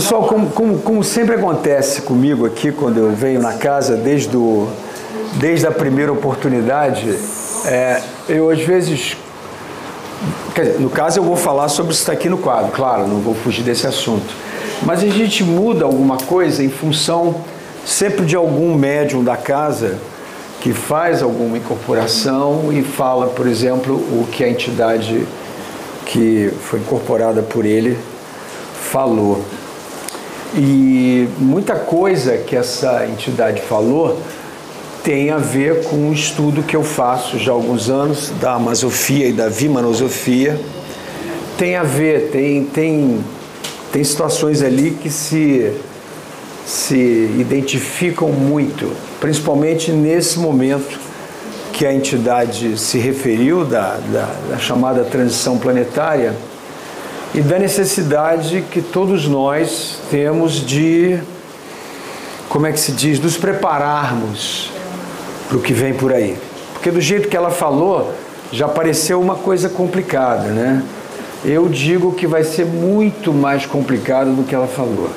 Pessoal, como, como, como, sempre acontece comigo aqui, quando eu venho na casa, desde, o, desde a primeira oportunidade, é, eu às vezes. Dizer, no caso, eu vou falar sobre isso aqui no quadro, claro, não vou fugir desse assunto. Mas a gente muda alguma coisa em função sempre de algum médium da casa que faz alguma incorporação e fala, por exemplo, o que a entidade que foi incorporada por ele falou. E muita coisa que essa entidade falou tem a ver com um estudo que eu faço já há alguns anos da Amazofia e da Vimanosofia. Tem a ver, tem, tem, tem situações ali que se, se identificam muito, principalmente nesse momento que a entidade se referiu, da, da, da chamada transição planetária e da necessidade que todos nós temos de, como é que se diz, nos prepararmos para o que vem por aí. Porque do jeito que ela falou, já pareceu uma coisa complicada, né? Eu digo que vai ser muito mais complicado do que ela falou.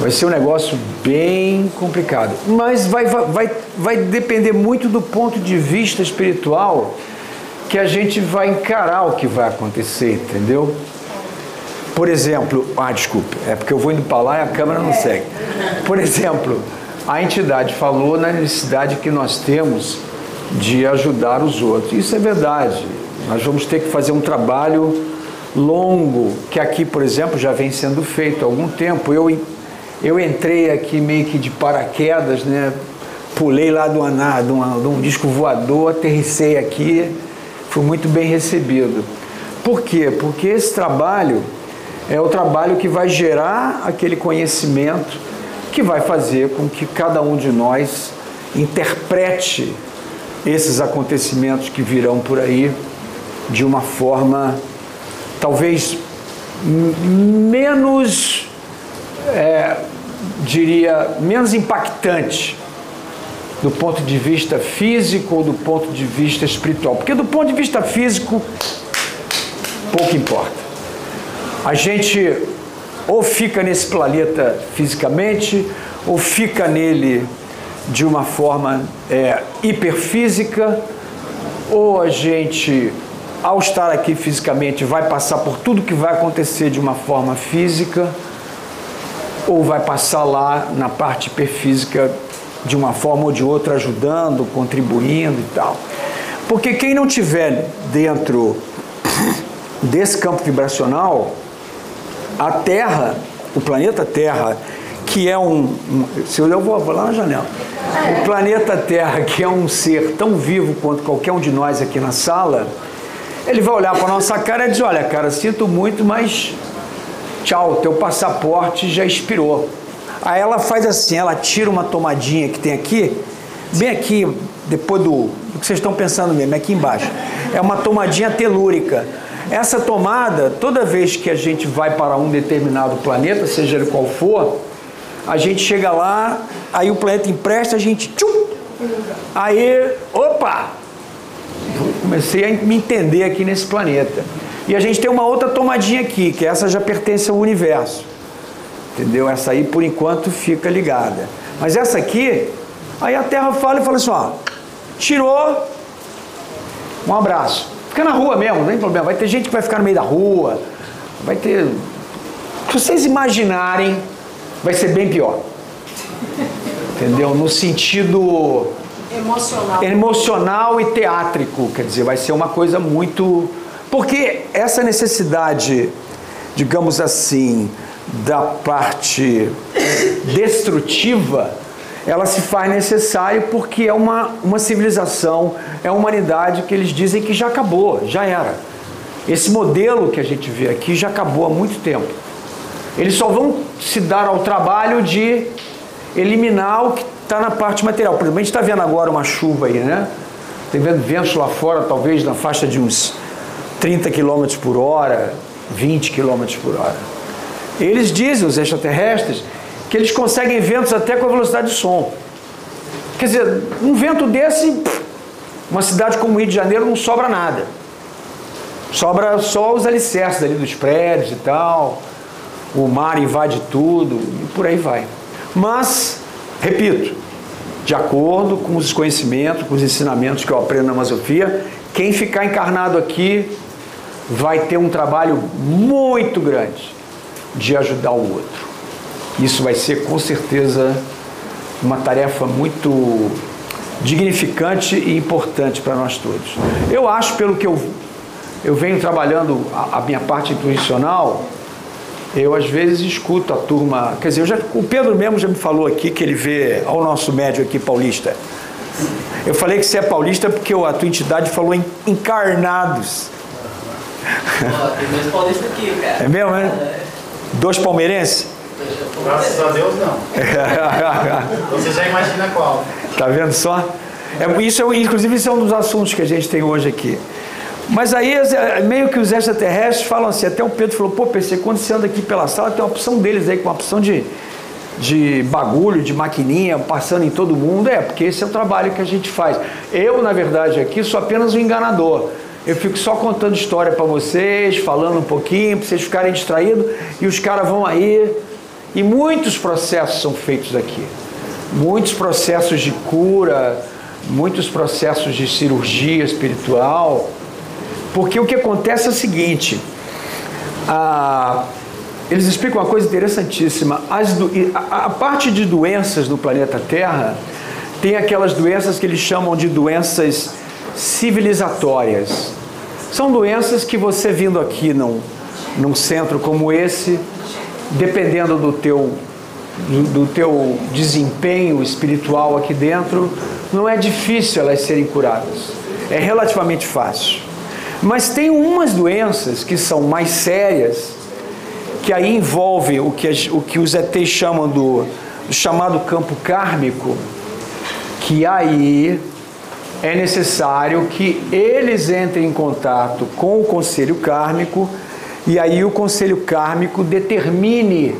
Vai ser um negócio bem complicado. Mas vai, vai, vai depender muito do ponto de vista espiritual que a gente vai encarar o que vai acontecer, entendeu? Por exemplo, ah, desculpe, é porque eu vou indo para lá e a câmera não segue. Por exemplo, a entidade falou na necessidade que nós temos de ajudar os outros. Isso é verdade. Nós vamos ter que fazer um trabalho longo, que aqui, por exemplo, já vem sendo feito há algum tempo. Eu, eu entrei aqui meio que de paraquedas, né? pulei lá do anar, de, uma, de um disco voador, aterrissei aqui, fui muito bem recebido. Por quê? Porque esse trabalho é o trabalho que vai gerar aquele conhecimento que vai fazer com que cada um de nós interprete esses acontecimentos que virão por aí de uma forma talvez menos, é, diria, menos impactante do ponto de vista físico ou do ponto de vista espiritual. Porque do ponto de vista físico, pouco importa. A gente ou fica nesse planeta fisicamente, ou fica nele de uma forma é, hiperfísica, ou a gente, ao estar aqui fisicamente, vai passar por tudo que vai acontecer de uma forma física, ou vai passar lá na parte hiperfísica de uma forma ou de outra, ajudando, contribuindo e tal. Porque quem não tiver dentro desse campo vibracional, a Terra, o planeta Terra, que é um, um se eu vou, vou lá na janela. O planeta Terra, que é um ser tão vivo quanto qualquer um de nós aqui na sala, ele vai olhar para nossa cara e dizer: Olha, cara, sinto muito, mas tchau, teu passaporte já expirou. Aí ela faz assim: ela tira uma tomadinha que tem aqui, bem aqui, depois do, do que vocês estão pensando mesmo, aqui embaixo. É uma tomadinha telúrica. Essa tomada, toda vez que a gente vai para um determinado planeta, seja ele qual for, a gente chega lá, aí o planeta empresta, a gente tchum, aí, opa, comecei a me entender aqui nesse planeta. E a gente tem uma outra tomadinha aqui, que essa já pertence ao universo. Entendeu? Essa aí por enquanto fica ligada. Mas essa aqui, aí a Terra fala e fala assim, ó, tirou, um abraço. Fica na rua mesmo, não tem problema. Vai ter gente que vai ficar no meio da rua. Vai ter. Se vocês imaginarem, vai ser bem pior. Entendeu? No sentido. Emocional. Emocional e teátrico. Quer dizer, vai ser uma coisa muito. Porque essa necessidade, digamos assim, da parte destrutiva ela se faz necessária porque é uma, uma civilização, é uma humanidade que eles dizem que já acabou, já era. Esse modelo que a gente vê aqui já acabou há muito tempo. Eles só vão se dar ao trabalho de eliminar o que está na parte material. Por exemplo, a gente está vendo agora uma chuva aí, né? Tem vendo ventos lá fora, talvez na faixa de uns 30 km por hora, 20 km por hora. Eles dizem, os extraterrestres, que eles conseguem ventos até com a velocidade de som. Quer dizer, um vento desse, uma cidade como o Rio de Janeiro não sobra nada. Sobra só os alicerces ali dos prédios e tal. o mar invade tudo e por aí vai. Mas, repito, de acordo com os conhecimentos, com os ensinamentos que eu aprendo na Masofia, quem ficar encarnado aqui vai ter um trabalho muito grande de ajudar o outro. Isso vai ser com certeza uma tarefa muito dignificante e importante para nós todos. Eu acho, pelo que eu, eu venho trabalhando a, a minha parte intuicional, eu às vezes escuto a turma, quer dizer, já, o Pedro mesmo já me falou aqui que ele vê ao nosso médio aqui paulista. Eu falei que você é paulista porque a tua entidade falou em encarnados. tem dois paulistas aqui, cara. É mesmo, né? É. Dois palmeirenses? Graças a Deus não. Você já imagina qual. Tá vendo só? É, isso é, inclusive, isso é um dos assuntos que a gente tem hoje aqui. Mas aí, meio que os extraterrestres falam assim, até o Pedro falou, pô, PC, quando você anda aqui pela sala, tem uma opção deles aí, com uma opção de, de bagulho, de maquininha, passando em todo mundo. É, porque esse é o trabalho que a gente faz. Eu, na verdade, aqui sou apenas um enganador. Eu fico só contando história para vocês, falando um pouquinho, para vocês ficarem distraídos, e os caras vão aí. E muitos processos são feitos aqui. Muitos processos de cura, muitos processos de cirurgia espiritual. Porque o que acontece é o seguinte: a, eles explicam uma coisa interessantíssima. As, a, a parte de doenças no planeta Terra tem aquelas doenças que eles chamam de doenças civilizatórias. São doenças que você vindo aqui num, num centro como esse, dependendo do teu, do, teu desempenho espiritual aqui dentro, não é difícil elas serem curadas. É relativamente fácil. Mas tem umas doenças que são mais sérias, que aí envolve o que, o que os ETs chamam do, do chamado campo kármico, que aí é necessário que eles entrem em contato com o conselho kármico e aí o conselho kármico determine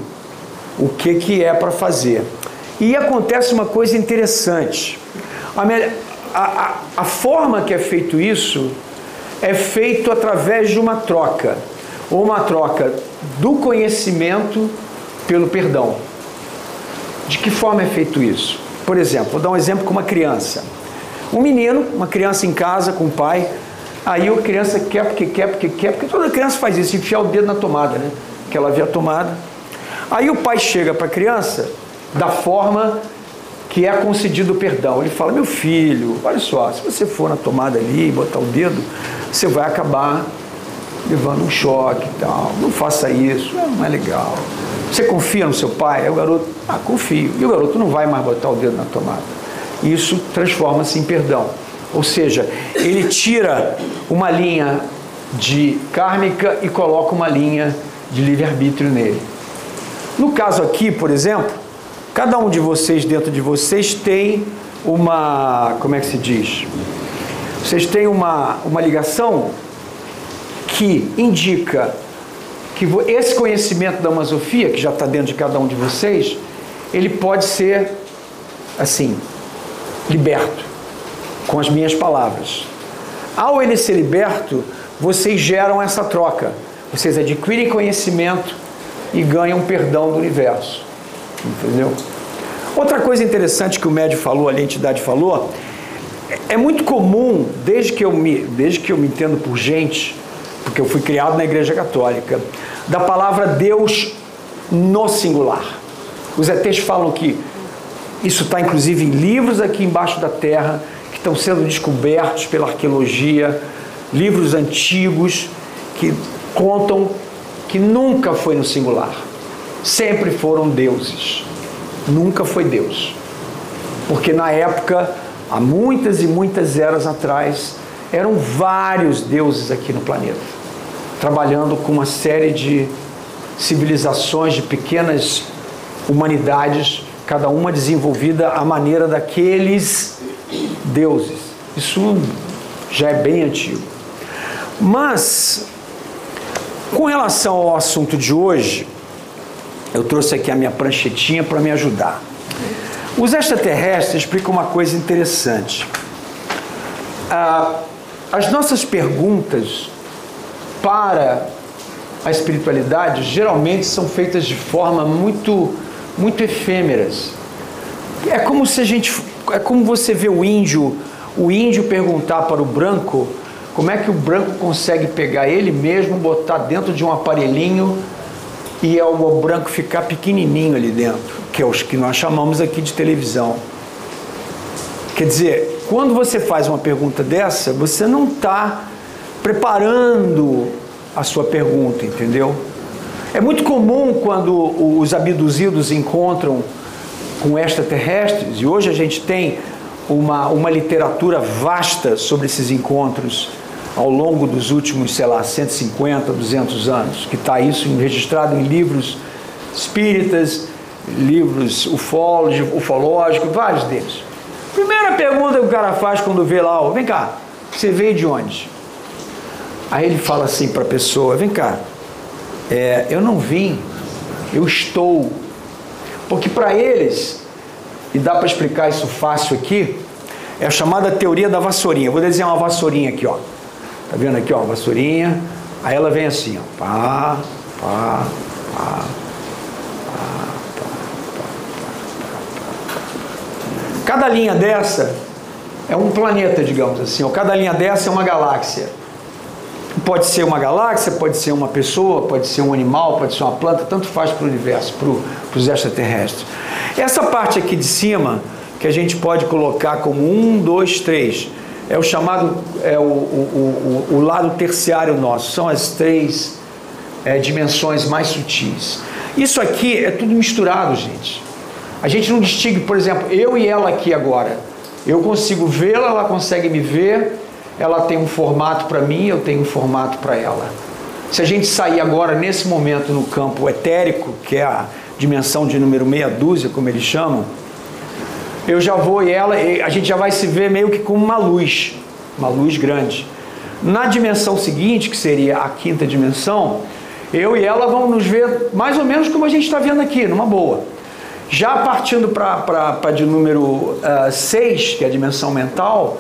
o que, que é para fazer. E acontece uma coisa interessante. A, a, a forma que é feito isso é feito através de uma troca, ou uma troca do conhecimento pelo perdão. De que forma é feito isso? Por exemplo, vou dar um exemplo com uma criança. Um menino, uma criança em casa com o pai, aí a criança quer porque quer, porque quer, porque toda criança faz isso, enfiar o dedo na tomada, né? Que ela vê a tomada. Aí o pai chega para a criança da forma que é concedido o perdão. Ele fala: Meu filho, olha só, se você for na tomada ali e botar o dedo, você vai acabar levando um choque e tal. Não faça isso, não é legal. Você confia no seu pai? Aí o garoto, ah, confio. E o garoto não vai mais botar o dedo na tomada isso transforma-se em perdão. Ou seja, ele tira uma linha de kármica e coloca uma linha de livre-arbítrio nele. No caso aqui, por exemplo, cada um de vocês dentro de vocês tem uma, como é que se diz? Vocês têm uma, uma ligação que indica que esse conhecimento da masofia, que já está dentro de cada um de vocês, ele pode ser assim, liberto com as minhas palavras. Ao ele ser liberto, vocês geram essa troca. Vocês adquirem conhecimento e ganham perdão do universo. Entendeu? Outra coisa interessante que o médio falou, a entidade falou, é muito comum, desde que eu me, desde que eu me entendo por gente, porque eu fui criado na Igreja Católica, da palavra Deus no singular. Os ETs falam que isso está inclusive em livros aqui embaixo da terra estão sendo descobertos pela arqueologia, livros antigos que contam que nunca foi no singular. Sempre foram deuses. Nunca foi Deus. Porque na época, há muitas e muitas eras atrás, eram vários deuses aqui no planeta, trabalhando com uma série de civilizações, de pequenas humanidades cada uma desenvolvida à maneira daqueles deuses. Isso já é bem antigo. Mas, com relação ao assunto de hoje, eu trouxe aqui a minha pranchetinha para me ajudar. Os extraterrestres explicam uma coisa interessante. Ah, as nossas perguntas para a espiritualidade geralmente são feitas de forma muito, muito efêmeras. É como se a gente, é como você vê o índio, o índio perguntar para o branco como é que o branco consegue pegar ele mesmo, botar dentro de um aparelhinho e é o branco ficar pequenininho ali dentro, que é os que nós chamamos aqui de televisão. Quer dizer, quando você faz uma pergunta dessa, você não está preparando a sua pergunta, entendeu? É muito comum quando os abduzidos encontram com extraterrestres, e hoje a gente tem uma, uma literatura vasta sobre esses encontros ao longo dos últimos, sei lá, 150, 200 anos, que está isso registrado em livros espíritas, livros ufológicos, vários deles. Primeira pergunta que o cara faz quando vê lá, vem cá, você veio de onde? Aí ele fala assim para a pessoa: vem cá, é, eu não vim, eu estou. Porque para eles, e dá para explicar isso fácil aqui, é a chamada teoria da vassourinha. vou desenhar uma vassourinha aqui, ó. Tá vendo aqui, ó, vassourinha. Aí ela vem assim, ó. Pá, pá, pá. Cada linha dessa é um planeta, digamos assim, ou cada linha dessa é uma galáxia. Pode ser uma galáxia, pode ser uma pessoa, pode ser um animal, pode ser uma planta, tanto faz para o universo, para os extraterrestres. Essa parte aqui de cima, que a gente pode colocar como um, dois, três, é o chamado, é o, o, o, o lado terciário nosso, são as três é, dimensões mais sutis. Isso aqui é tudo misturado, gente. A gente não distingue, por exemplo, eu e ela aqui agora. Eu consigo vê-la, ela consegue me ver, ela tem um formato para mim, eu tenho um formato para ela. Se a gente sair agora, nesse momento, no campo etérico, que é a dimensão de número meia dúzia, como eles chamam, eu já vou e ela, a gente já vai se ver meio que como uma luz, uma luz grande. Na dimensão seguinte, que seria a quinta dimensão, eu e ela vamos nos ver mais ou menos como a gente está vendo aqui, numa boa. Já partindo para de número 6, uh, que é a dimensão mental,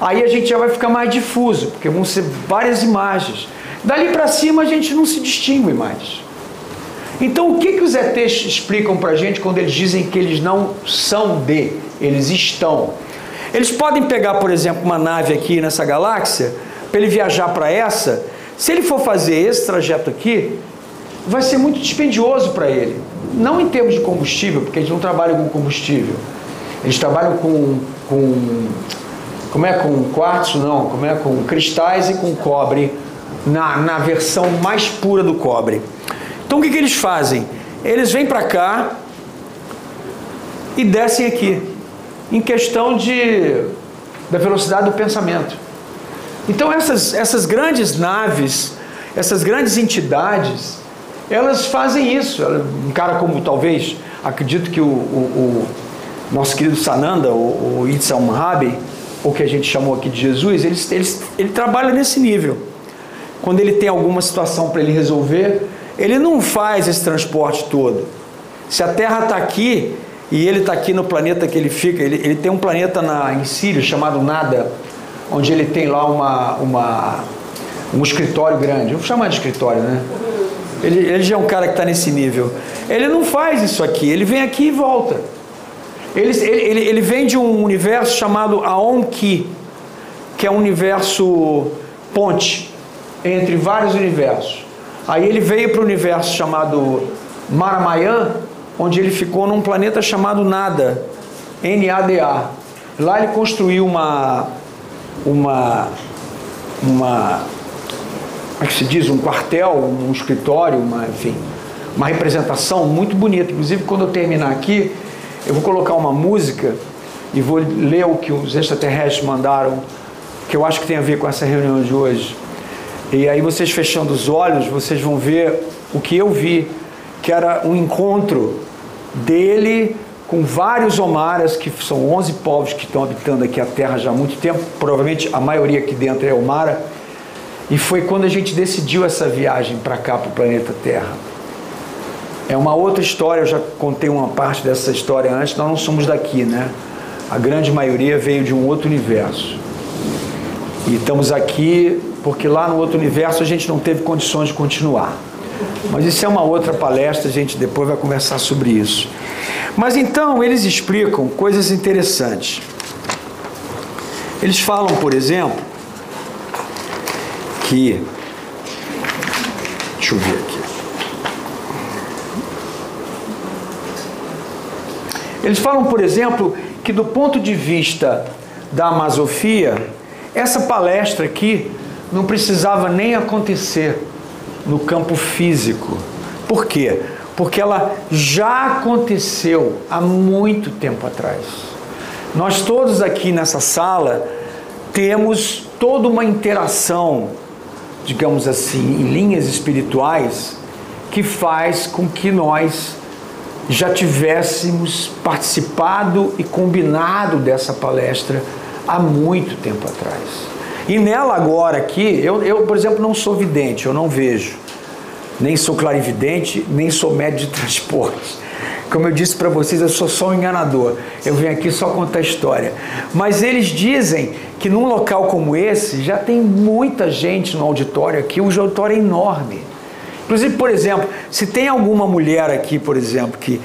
aí a gente já vai ficar mais difuso, porque vão ser várias imagens. Dali para cima a gente não se distingue mais. Então o que, que os ETs explicam para a gente quando eles dizem que eles não são de, eles estão? Eles podem pegar, por exemplo, uma nave aqui nessa galáxia, para ele viajar para essa, se ele for fazer esse trajeto aqui, vai ser muito dispendioso para ele. Não em termos de combustível, porque eles não trabalham com combustível. Eles trabalham com, com como é com quartzo não, como é com cristais e com cobre na, na versão mais pura do cobre. Então o que, que eles fazem? Eles vêm para cá e descem aqui, em questão de, da velocidade do pensamento. Então essas, essas grandes naves, essas grandes entidades, elas fazem isso. Um cara como talvez, acredito que o, o, o nosso querido Sananda, o, o Itzal ou que a gente chamou aqui de Jesus, ele, ele, ele trabalha nesse nível. Quando ele tem alguma situação para ele resolver, ele não faz esse transporte todo. Se a Terra está aqui e ele está aqui no planeta que ele fica, ele, ele tem um planeta na, em Sírio chamado Nada, onde ele tem lá uma, uma, um escritório grande. Vamos chamar de escritório, né? Ele, ele já é um cara que está nesse nível. Ele não faz isso aqui, ele vem aqui e volta. Ele, ele, ele vem de um universo chamado Aonki, que é um universo ponte entre vários universos. Aí ele veio para o universo chamado Maramayan, onde ele ficou num planeta chamado Nada, NADA. Lá ele construiu uma, uma, uma como é que se diz, um quartel, um escritório, uma, enfim, uma representação muito bonita. Inclusive, quando eu terminar aqui, eu vou colocar uma música e vou ler o que os extraterrestres mandaram, que eu acho que tem a ver com essa reunião de hoje. E aí vocês fechando os olhos, vocês vão ver o que eu vi, que era um encontro dele com vários Omaras, que são 11 povos que estão habitando aqui a Terra já há muito tempo, provavelmente a maioria aqui dentro é Omara, e foi quando a gente decidiu essa viagem para cá, para o planeta Terra. É uma outra história, eu já contei uma parte dessa história antes, nós não somos daqui, né? A grande maioria veio de um outro universo. E estamos aqui porque lá no outro universo a gente não teve condições de continuar. Mas isso é uma outra palestra, a gente depois vai conversar sobre isso. Mas então eles explicam coisas interessantes. Eles falam, por exemplo, que. Deixa eu ver aqui. Eles falam, por exemplo, que do ponto de vista da Amazofia, essa palestra aqui não precisava nem acontecer no campo físico. Por quê? Porque ela já aconteceu há muito tempo atrás. Nós todos aqui nessa sala temos toda uma interação, digamos assim, em linhas espirituais, que faz com que nós já tivéssemos participado e combinado dessa palestra há muito tempo atrás. E nela agora aqui, eu, eu por exemplo, não sou vidente, eu não vejo. Nem sou clarividente, nem sou médio de transporte. Como eu disse para vocês, eu sou só um enganador. Eu venho aqui só contar história. Mas eles dizem que num local como esse já tem muita gente no auditório aqui, o auditório é enorme. Inclusive, por exemplo, se tem alguma mulher aqui, por exemplo, que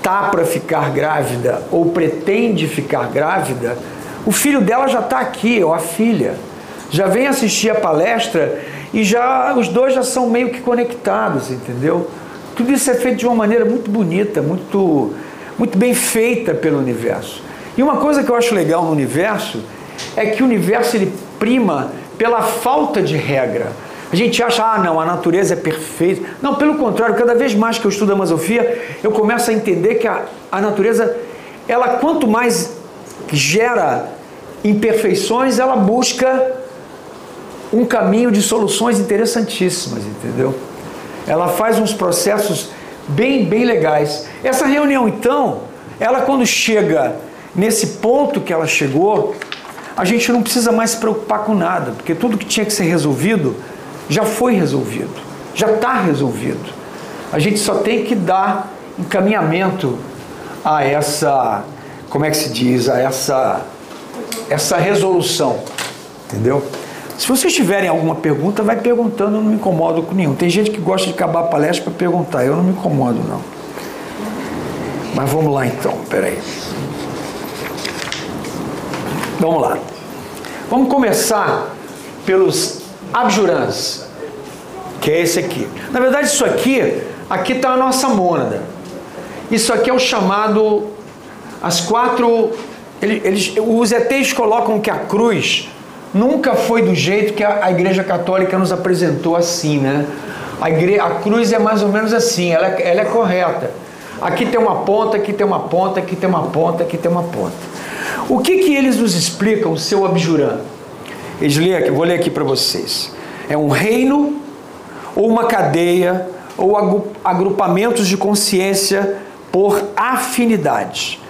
tá para ficar grávida ou pretende ficar grávida, o filho dela já está aqui, ou a filha. Já vem assistir a palestra e já os dois já são meio que conectados, entendeu? Tudo isso é feito de uma maneira muito bonita, muito, muito bem feita pelo universo. E uma coisa que eu acho legal no universo é que o universo ele prima pela falta de regra. A gente acha, ah, não, a natureza é perfeita. Não, pelo contrário, cada vez mais que eu estudo a masofia, eu começo a entender que a, a natureza, ela quanto mais gera imperfeições, ela busca um caminho de soluções interessantíssimas, entendeu? Ela faz uns processos bem, bem legais. Essa reunião, então, ela quando chega nesse ponto que ela chegou, a gente não precisa mais se preocupar com nada, porque tudo que tinha que ser resolvido já foi resolvido, já está resolvido. A gente só tem que dar encaminhamento a essa, como é que se diz, a essa, essa resolução, entendeu? Se vocês tiverem alguma pergunta, vai perguntando, eu não me incomodo com nenhum. Tem gente que gosta de acabar a palestra para perguntar, eu não me incomodo não. Mas vamos lá então, peraí. Vamos lá. Vamos começar pelos abjurans, que é esse aqui. Na verdade, isso aqui, aqui está a nossa mônada. Isso aqui é o chamado, as quatro, eles, os ETs colocam que a cruz nunca foi do jeito que a, a Igreja Católica nos apresentou assim, né? A, igre, a cruz é mais ou menos assim, ela, é, ela é correta. Aqui tem uma ponta, aqui tem uma ponta, aqui tem uma ponta, aqui tem uma ponta. O que que eles nos explicam, seu abjurã? Eles lêem aqui, vou ler aqui para vocês. É um reino ou uma cadeia ou agrupamentos de consciência por afinidade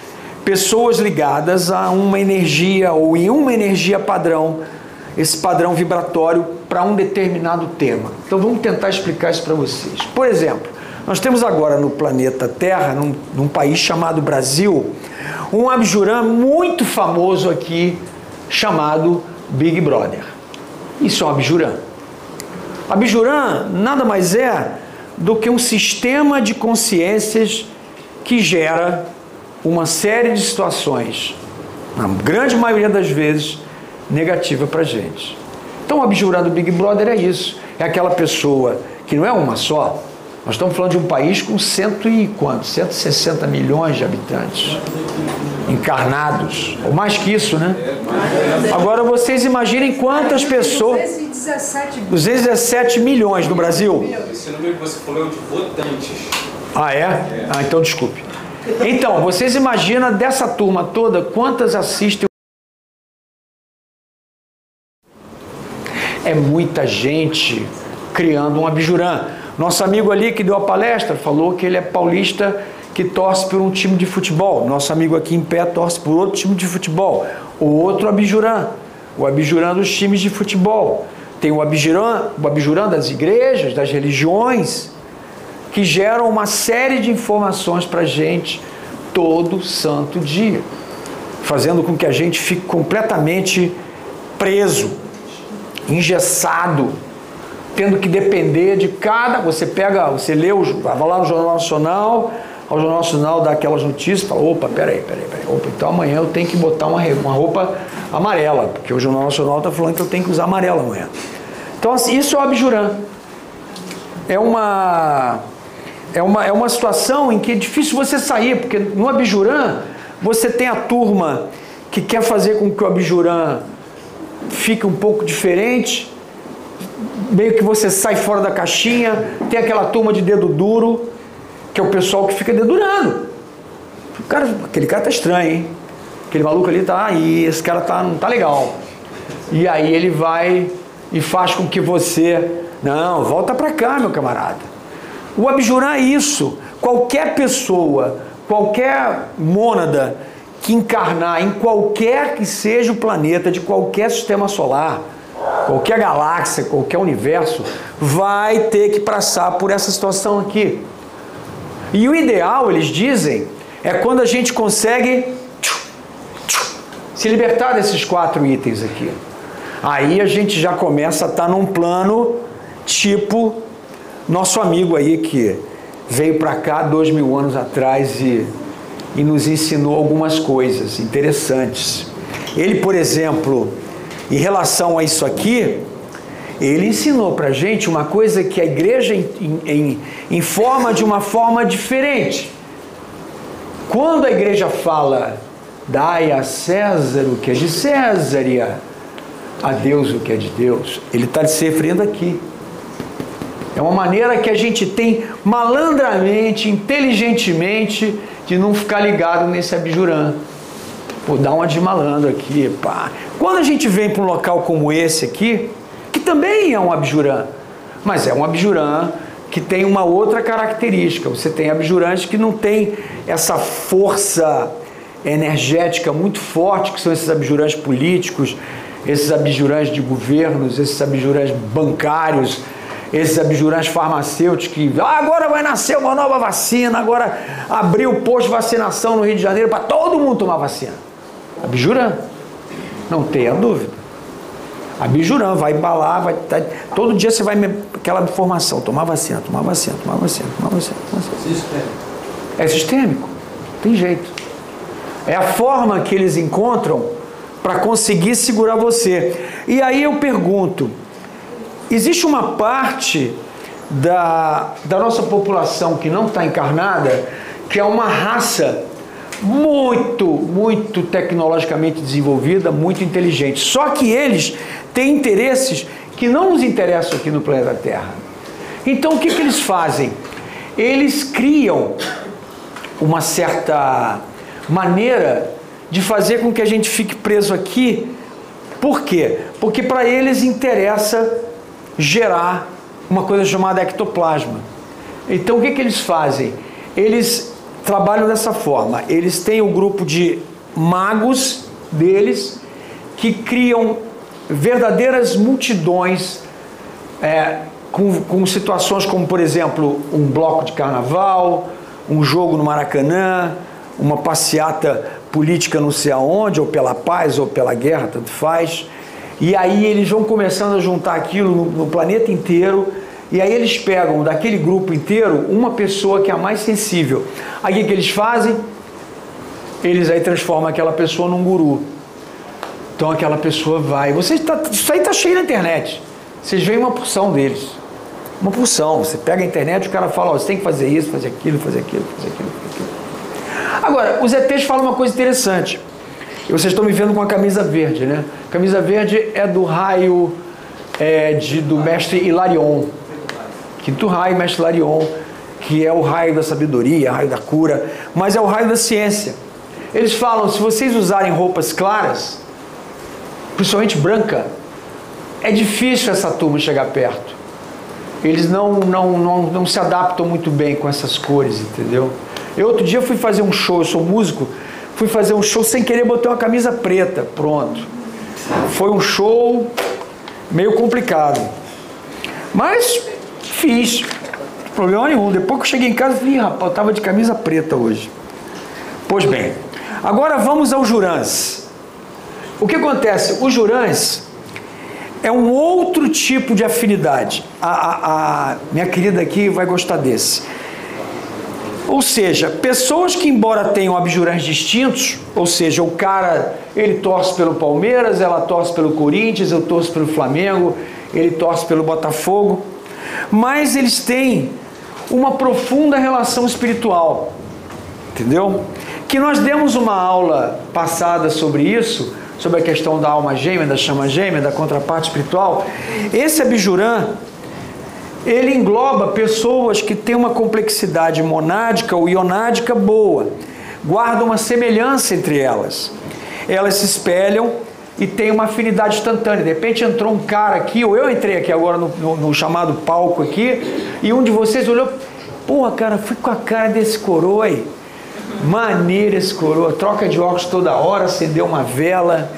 pessoas ligadas a uma energia ou em uma energia padrão, esse padrão vibratório para um determinado tema. Então vamos tentar explicar isso para vocês. Por exemplo, nós temos agora no planeta Terra, num, num país chamado Brasil, um abjurã muito famoso aqui chamado Big Brother. Isso é um abjurã. Abjurã nada mais é do que um sistema de consciências que gera uma série de situações, na grande maioria das vezes, negativa para a gente. Então, o abjurado Big Brother é isso. É aquela pessoa que não é uma só. Nós estamos falando de um país com cento e quanto? 160 milhões de habitantes encarnados, ou mais que isso, né? Agora vocês imaginem quantas pessoas. 217 milhões. 217 milhões no Brasil. Esse número que você falou é de votantes. Ah, é? Ah, então desculpe. Então, vocês imaginam dessa turma toda quantas assistem? É muita gente criando um abjurã. Nosso amigo ali que deu a palestra falou que ele é paulista que torce por um time de futebol. Nosso amigo aqui em pé torce por outro time de futebol. O outro abjurã, o abjurã dos times de futebol. Tem o abjurã, o abjurã das igrejas, das religiões que geram uma série de informações para a gente todo santo dia, fazendo com que a gente fique completamente preso, engessado tendo que depender de cada. Você pega, você lê, o, vai lá no Jornal Nacional, ao Jornal Nacional dá aquelas notícias, fala, opa, peraí, peraí, peraí, opa, então amanhã eu tenho que botar uma, uma roupa amarela, porque o Jornal Nacional está falando que eu tenho que usar amarela amanhã. Então, assim, isso é o abjurã. É uma, é, uma, é uma situação em que é difícil você sair, porque no abjurã você tem a turma que quer fazer com que o abjurã fique um pouco diferente, meio que você sai fora da caixinha, tem aquela turma de dedo duro, que é o pessoal que fica dedurando. O cara, aquele cara tá estranho, hein? Aquele maluco ali tá aí, esse cara tá, não tá legal. E aí ele vai e faz com que você, não, volta para cá, meu camarada. O abjurar é isso. Qualquer pessoa, qualquer mônada que encarnar em qualquer que seja o planeta de qualquer sistema solar, qualquer galáxia, qualquer universo, vai ter que passar por essa situação aqui. E o ideal, eles dizem, é quando a gente consegue se libertar desses quatro itens aqui. Aí a gente já começa a estar tá num plano tipo nosso amigo aí que veio para cá dois mil anos atrás e, e nos ensinou algumas coisas interessantes. Ele, por exemplo, em relação a isso aqui, ele ensinou para a gente uma coisa que a igreja informa de uma forma diferente. Quando a igreja fala, dai a César o que é de César e a, Deus o que é de Deus, ele está se referindo aqui. É uma maneira que a gente tem malandramente, inteligentemente, de não ficar ligado nesse abjurã. Vou dar uma de malandro aqui, pá. Quando a gente vem para um local como esse aqui, que também é um abjurã, mas é um abjurã que tem uma outra característica. Você tem abjurantes que não tem essa força energética muito forte, que são esses abjurantes políticos, esses abjurantes de governos, esses abjurantes bancários, esses abjurantes farmacêuticos que ah, agora vai nascer uma nova vacina, agora abriu o posto de vacinação no Rio de Janeiro para todo mundo tomar vacina. Abjurã. Não tenha dúvida. A Bijuram vai embalar, vai tá, todo dia você vai aquela informação, tomar vacina, tomar vacina, tomar vacina, tomar vacina, tomar vacina. Sistêmico. É sistêmico. Tem jeito. É a forma que eles encontram para conseguir segurar você. E aí eu pergunto, existe uma parte da, da nossa população que não está encarnada, que é uma raça muito, muito tecnologicamente desenvolvida, muito inteligente. Só que eles têm interesses que não nos interessam aqui no planeta Terra. Então o que, que eles fazem? Eles criam uma certa maneira de fazer com que a gente fique preso aqui. Por quê? Porque para eles interessa gerar uma coisa chamada ectoplasma. Então o que, que eles fazem? Eles trabalham dessa forma. Eles têm o um grupo de magos deles que criam verdadeiras multidões é, com, com situações como, por exemplo, um bloco de carnaval, um jogo no Maracanã, uma passeata política não sei aonde, ou pela paz ou pela guerra, tanto faz. E aí eles vão começando a juntar aquilo no, no planeta inteiro e aí eles pegam daquele grupo inteiro uma pessoa que é a mais sensível. Aí o que eles fazem? Eles aí transformam aquela pessoa num guru. Então aquela pessoa vai. Você tá, isso aí está cheio na internet. Vocês veem uma porção deles. Uma porção. Você pega a internet, o cara fala, você tem que fazer isso, fazer aquilo, fazer aquilo, fazer aquilo, fazer aquilo. Agora, os ETs falam uma coisa interessante. E vocês estão me vendo com a camisa verde, né? Camisa verde é do raio é, de, do mestre Hilarion. Quinto raio, mestre Larion, que é o raio da sabedoria, raio da cura, mas é o raio da ciência. Eles falam: se vocês usarem roupas claras, principalmente branca, é difícil essa turma chegar perto. Eles não, não, não, não se adaptam muito bem com essas cores, entendeu? Eu outro dia fui fazer um show, eu sou músico, fui fazer um show sem querer botar uma camisa preta, pronto. Foi um show meio complicado. Mas Fiz. Problema nenhum. Depois que eu cheguei em casa, vi, rapaz, eu estava de camisa preta hoje. Pois bem, agora vamos aos Jurãs. O que acontece? Os Jurãs, é um outro tipo de afinidade. A, a, a minha querida aqui vai gostar desse. Ou seja, pessoas que embora tenham abjurantes distintos, ou seja, o cara, ele torce pelo Palmeiras, ela torce pelo Corinthians, eu torço pelo Flamengo, ele torce pelo Botafogo, mas eles têm uma profunda relação espiritual. Entendeu? Que nós demos uma aula passada sobre isso, sobre a questão da alma gêmea, da chama gêmea, da contraparte espiritual. Esse abjurã, ele engloba pessoas que têm uma complexidade monádica ou ionádica boa, guarda uma semelhança entre elas. Elas se espelham e têm uma afinidade instantânea. De repente entrou um cara aqui, ou eu entrei aqui agora no, no, no chamado palco aqui, e um de vocês olhou, pô, cara, fui com a cara desse coroa aí. Maneiro esse coroa, troca de óculos toda hora, acendeu uma vela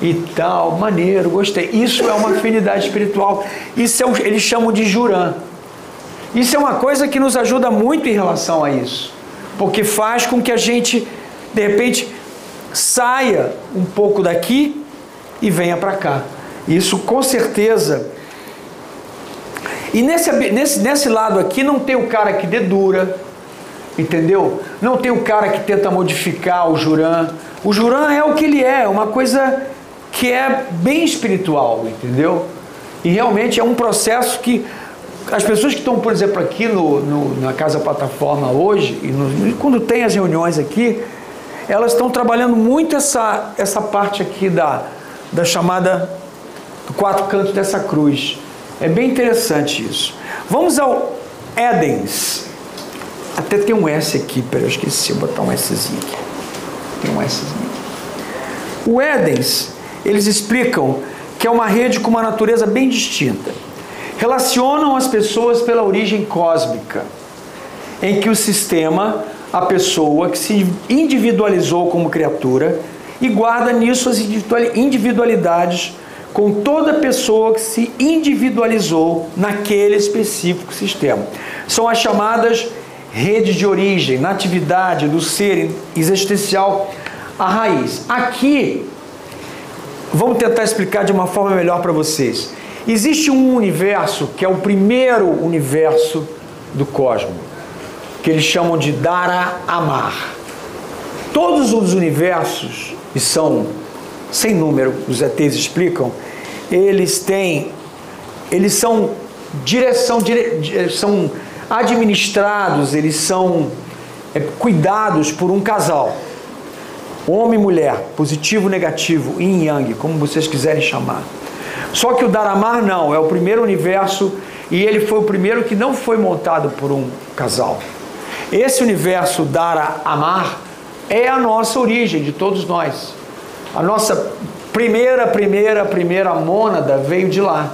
e tal, maneiro, gostei. Isso é uma afinidade espiritual. Isso é eles chamam de jurã. Isso é uma coisa que nos ajuda muito em relação a isso, porque faz com que a gente, de repente, saia um pouco daqui e venha para cá. Isso com certeza. E nesse, nesse, nesse lado aqui não tem o cara que dedura, entendeu? Não tem o cara que tenta modificar o Jurã. O Jurã é o que ele é, uma coisa que é bem espiritual, entendeu? E realmente é um processo que as pessoas que estão, por exemplo, aqui no, no na Casa Plataforma hoje, e no, quando tem as reuniões aqui, elas estão trabalhando muito essa, essa parte aqui da, da chamada do quatro cantos dessa cruz. É bem interessante isso. Vamos ao Édens. Até tem um S aqui, peraí, eu esqueci, vou botar um Szinho aqui. Tem um Szinho aqui. O Édens eles explicam que é uma rede com uma natureza bem distinta. Relacionam as pessoas pela origem cósmica, em que o sistema, a pessoa que se individualizou como criatura e guarda nisso as individualidades com toda pessoa que se individualizou naquele específico sistema. São as chamadas redes de origem, natividade do ser existencial, a raiz. Aqui Vamos tentar explicar de uma forma melhor para vocês. Existe um universo que é o primeiro universo do cosmos, que eles chamam de Dara Amar. Todos os universos, e são sem número, os ETs explicam, eles têm, eles são direção, dire, são administrados, eles são é, cuidados por um casal homem e mulher, positivo, negativo, yin yang, como vocês quiserem chamar. Só que o Daramar não, é o primeiro universo e ele foi o primeiro que não foi montado por um casal. Esse universo Dara Amar é a nossa origem de todos nós. A nossa primeira, primeira, primeira mônada veio de lá.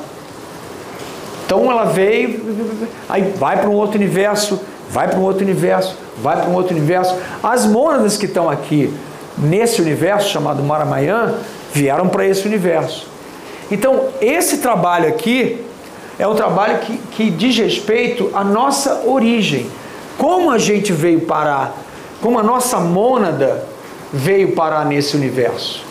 Então ela veio, aí vai para um outro universo, vai para um outro universo, vai para um outro universo. As mônadas que estão aqui nesse universo chamado Maramayã vieram para esse universo. Então, esse trabalho aqui é um trabalho que, que diz respeito à nossa origem. Como a gente veio parar, como a nossa mônada veio parar nesse universo.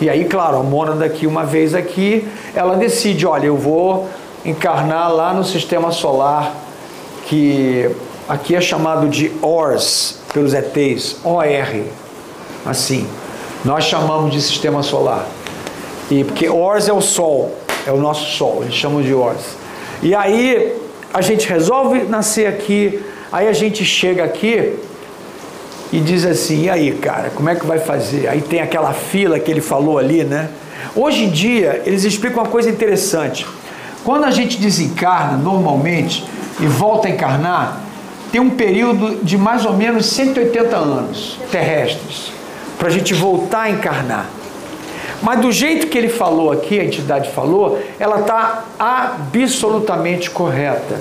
E aí, claro, a mônada aqui, uma vez aqui, ela decide, olha, eu vou encarnar lá no sistema solar, que aqui é chamado de ORS, pelos ETs, OR, assim. Nós chamamos de sistema solar. E porque Ors é o Sol, é o nosso Sol, eles chamam de Ors. E aí a gente resolve nascer aqui, aí a gente chega aqui e diz assim: e aí, cara, como é que vai fazer? Aí tem aquela fila que ele falou ali, né? Hoje em dia, eles explicam uma coisa interessante. Quando a gente desencarna normalmente e volta a encarnar, tem um período de mais ou menos 180 anos terrestres para a gente voltar a encarnar. Mas do jeito que ele falou aqui, a entidade falou, ela está absolutamente correta.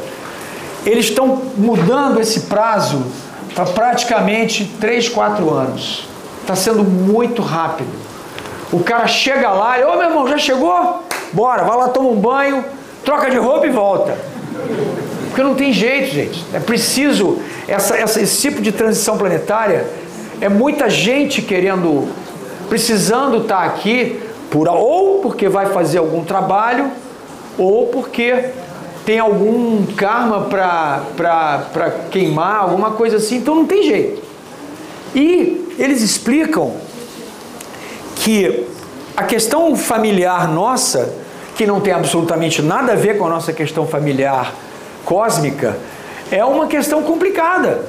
Eles estão mudando esse prazo para praticamente 3, 4 anos. Está sendo muito rápido. O cara chega lá e, ô meu irmão, já chegou? Bora, vai lá, toma um banho, troca de roupa e volta. Porque não tem jeito, gente. É preciso, essa, essa, esse tipo de transição planetária é muita gente querendo, precisando estar aqui por, ou porque vai fazer algum trabalho, ou porque tem algum karma para queimar, alguma coisa assim, então não tem jeito. E eles explicam que a questão familiar nossa, que não tem absolutamente nada a ver com a nossa questão familiar cósmica, é uma questão complicada.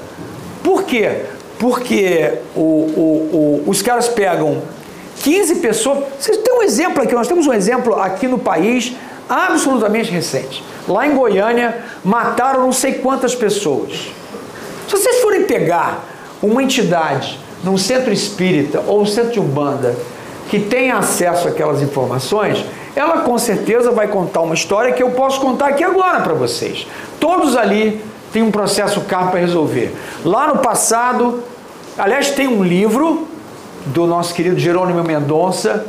Por quê? Porque o, o, o, os caras pegam 15 pessoas. Vocês têm um exemplo aqui, nós temos um exemplo aqui no país absolutamente recente. Lá em Goiânia, mataram não sei quantas pessoas. Se vocês forem pegar uma entidade num centro espírita ou um centro de umbanda que tenha acesso àquelas informações, ela com certeza vai contar uma história que eu posso contar aqui agora para vocês. Todos ali têm um processo carro para resolver. Lá no passado, aliás, tem um livro do nosso querido Jerônimo Mendonça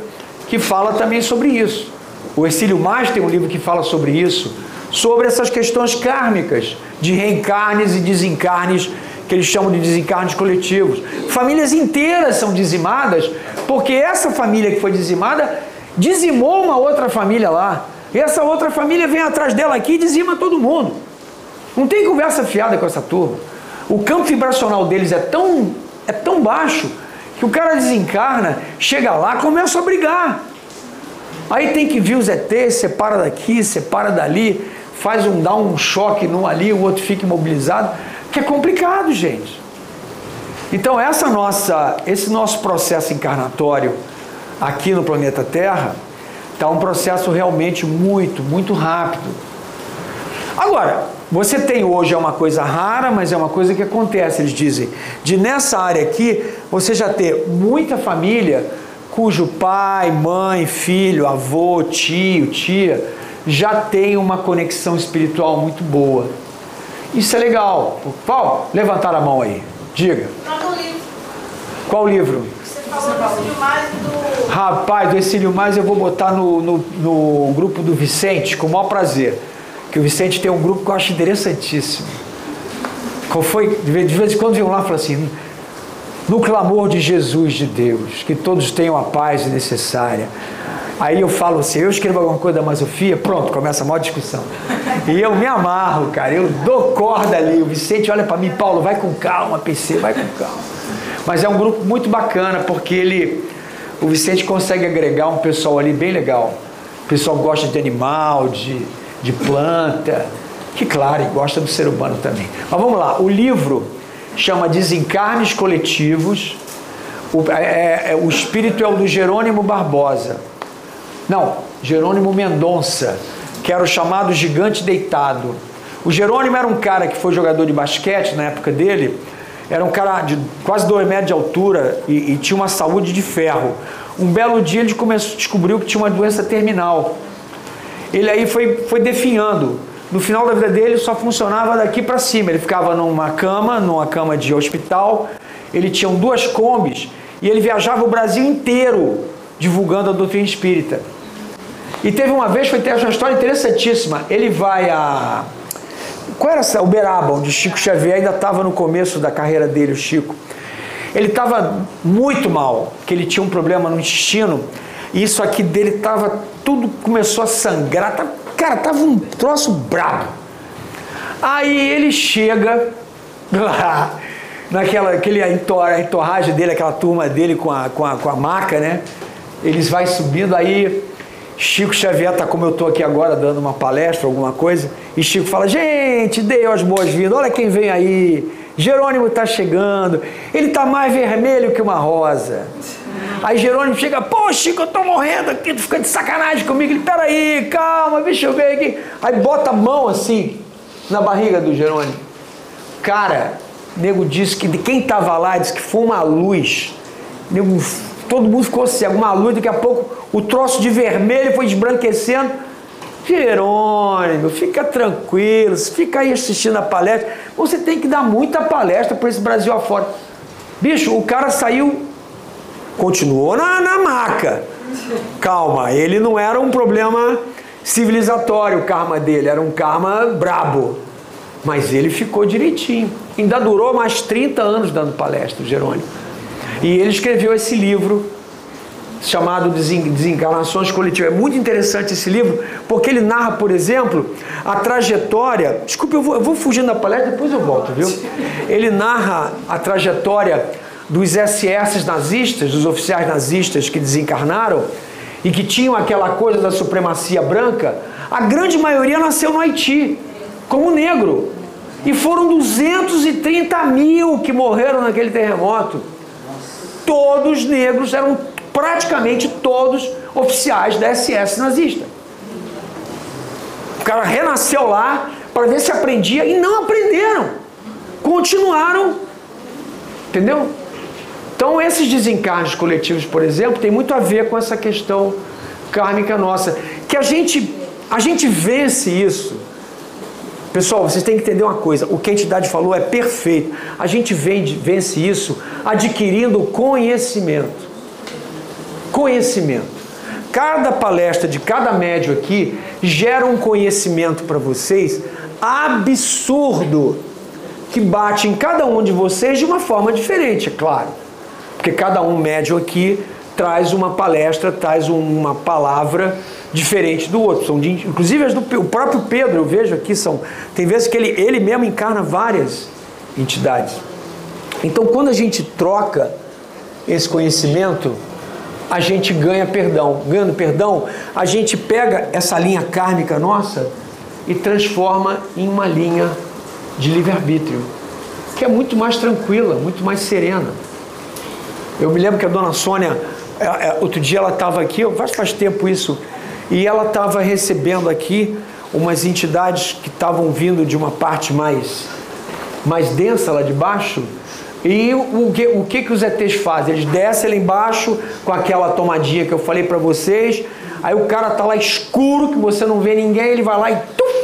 que fala também sobre isso. O Exílio Mais tem um livro que fala sobre isso, sobre essas questões kármicas de reencarnes e desencarnes que eles chamam de desencarnes coletivos. Famílias inteiras são dizimadas porque essa família que foi dizimada dizimou uma outra família lá. E essa outra família vem atrás dela aqui e dizima todo mundo. Não tem conversa fiada com essa turma. O campo vibracional deles é tão, é tão baixo que o cara desencarna, chega lá, começa a brigar. Aí tem que vir os ETs, separa daqui, separa dali, faz um, dá um choque num ali, o outro fica imobilizado, que é complicado, gente. Então essa nossa, esse nosso processo encarnatório aqui no planeta Terra está um processo realmente muito, muito rápido. Agora, você tem hoje é uma coisa rara, mas é uma coisa que acontece, eles dizem, de nessa área aqui, você já ter muita família cujo pai, mãe, filho, avô, tio, tia já tem uma conexão espiritual muito boa. Isso é legal. Paulo, levantar a mão aí. Diga. Qual livro? Você falou do Mais do... Rapaz, do Exílio Mais eu vou botar no, no, no grupo do Vicente, com o maior prazer. Que o Vicente tem um grupo que eu acho interessantíssimo. Foi? De vez em quando vem lá e fala assim: no clamor de Jesus de Deus, que todos tenham a paz necessária. Aí eu falo assim, eu escrevo alguma coisa da Masofia, pronto, começa a maior discussão. E eu me amarro, cara, eu dou corda ali. O Vicente olha para mim, Paulo, vai com calma, PC, vai com calma. Mas é um grupo muito bacana, porque ele, o Vicente consegue agregar um pessoal ali bem legal. O pessoal gosta de animal, de, de planta, que claro, gosta do ser humano também. Mas vamos lá, o livro chama Desencarnes Coletivos. O, é, é, é, o espírito é o do Jerônimo Barbosa. Não, Jerônimo Mendonça, que era o chamado gigante deitado. O Jerônimo era um cara que foi jogador de basquete na época dele, era um cara de quase 2 metros de altura e, e, tinha uma saúde de ferro. Um belo dia ele começou, descobriu que tinha uma doença terminal. Ele aí foi, foi definhando. No final da vida dele só funcionava daqui para cima. Ele ficava numa cama, numa cama de hospital. Ele tinha duas combis e ele viajava o Brasil inteiro divulgando a doutrina espírita. E teve uma vez, foi ter uma história interessantíssima. Ele vai a. Qual era essa? Uberaba, onde Chico Xavier ainda estava no começo da carreira dele, o Chico. Ele estava muito mal, que ele tinha um problema no intestino. E isso aqui dele estava. Tudo começou a sangrar. Tá, cara, tava um troço brabo. Aí ele chega lá, naquela aquele, a entorragem dele, aquela turma dele com a, com a, com a maca, né? Eles vai subindo aí Chico Xavier está como eu estou aqui agora, dando uma palestra, alguma coisa, e Chico fala: Gente, dei as boas-vindas, olha quem vem aí. Jerônimo está chegando, ele está mais vermelho que uma rosa. Aí Jerônimo chega: Pô, Chico, eu estou morrendo aqui, tu fica de sacanagem comigo. Ele: Peraí, calma, deixa eu ver aqui. Aí bota a mão assim na barriga do Jerônimo. Cara, nego disse que de quem estava lá, disse que foi uma luz. Nego todo mundo ficou cego, uma luz, daqui a pouco o troço de vermelho foi esbranquecendo. Jerônimo, fica tranquilo, fica aí assistindo a palestra. Você tem que dar muita palestra para esse Brasil afora. Bicho, o cara saiu, continuou na, na maca. Calma, ele não era um problema civilizatório, o karma dele, era um karma brabo. Mas ele ficou direitinho. Ainda durou mais 30 anos dando palestra, Jerônimo. E ele escreveu esse livro chamado Desencarnações Coletivas. É muito interessante esse livro, porque ele narra, por exemplo, a trajetória. Desculpe, eu vou, eu vou fugindo da palestra, depois eu volto, viu? Ele narra a trajetória dos SS nazistas, dos oficiais nazistas que desencarnaram e que tinham aquela coisa da supremacia branca. A grande maioria nasceu no Haiti, como negro. E foram 230 mil que morreram naquele terremoto. Todos negros, eram praticamente todos oficiais da SS nazista. O cara renasceu lá para ver se aprendia e não aprenderam. Continuaram. Entendeu? Então, esses desencarnes coletivos, por exemplo, tem muito a ver com essa questão kármica nossa. Que a gente, a gente vence isso Pessoal, vocês têm que entender uma coisa: o que a entidade falou é perfeito. A gente vence isso adquirindo conhecimento. Conhecimento. Cada palestra de cada médio aqui gera um conhecimento para vocês absurdo que bate em cada um de vocês de uma forma diferente, é claro. Porque cada um médio aqui traz uma palestra, traz uma palavra diferente do outro. São de, inclusive as do o próprio Pedro, eu vejo aqui, são. Tem vezes que ele, ele mesmo encarna várias entidades. Então quando a gente troca esse conhecimento, a gente ganha perdão. Ganhando perdão, a gente pega essa linha kármica nossa e transforma em uma linha de livre-arbítrio, que é muito mais tranquila, muito mais serena. Eu me lembro que a dona Sônia, é, é, outro dia ela estava aqui, faz, faz tempo isso, e ela estava recebendo aqui umas entidades que estavam vindo de uma parte mais, mais densa lá de baixo. E o que, o que, que os ETs fazem? Eles descem lá embaixo com aquela tomadinha que eu falei para vocês. Aí o cara tá lá escuro, que você não vê ninguém, ele vai lá e tuf,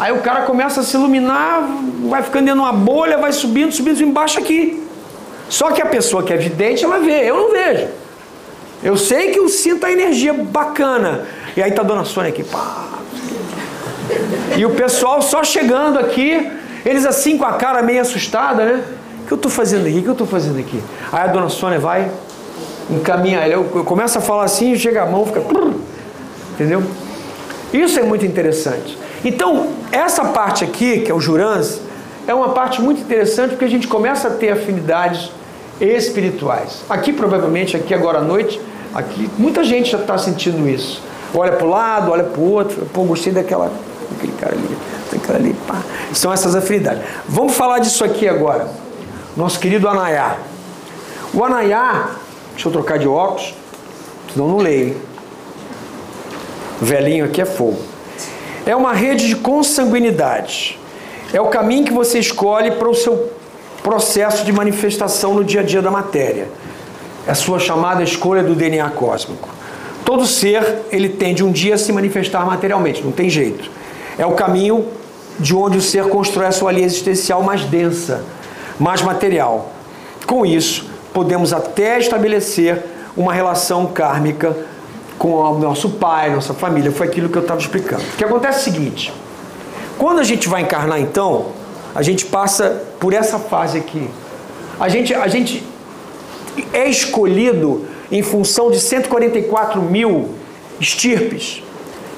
Aí o cara começa a se iluminar, vai ficando dentro de uma bolha, vai subindo, subindo embaixo aqui. Só que a pessoa que é vidente, ela vê, eu não vejo. Eu sei que eu sinto a energia bacana. E aí tá a dona Sônia aqui, pá. E o pessoal só chegando aqui, eles assim com a cara meio assustada, né? Que eu estou fazendo aqui? O que eu estou fazendo aqui? Aí a dona Sônia vai, encaminha, eu, eu começo a falar assim, chega a mão, fica. Entendeu? Isso é muito interessante. Então, essa parte aqui, que é o Jurans, é uma parte muito interessante porque a gente começa a ter afinidades espirituais. Aqui, provavelmente, aqui agora à noite, aqui, muita gente já está sentindo isso olha para o lado, olha para o outro, pô, gostei daquela, daquele cara ali, daquela ali, pá. São essas afinidades. Vamos falar disso aqui agora. Nosso querido Anayá. O Anayá, deixa eu trocar de óculos, senão não leio, hein? Velhinho aqui é fogo. É uma rede de consanguinidade. É o caminho que você escolhe para o seu processo de manifestação no dia a dia da matéria. É a sua chamada escolha do DNA cósmico. Todo ser, ele tende um dia a se manifestar materialmente, não tem jeito. É o caminho de onde o ser constrói a sua linha existencial mais densa, mais material. Com isso, podemos até estabelecer uma relação kármica com o nosso pai, nossa família. Foi aquilo que eu estava explicando. O que acontece é o seguinte: quando a gente vai encarnar, então, a gente passa por essa fase aqui. A gente, a gente é escolhido em função de 144 mil estirpes,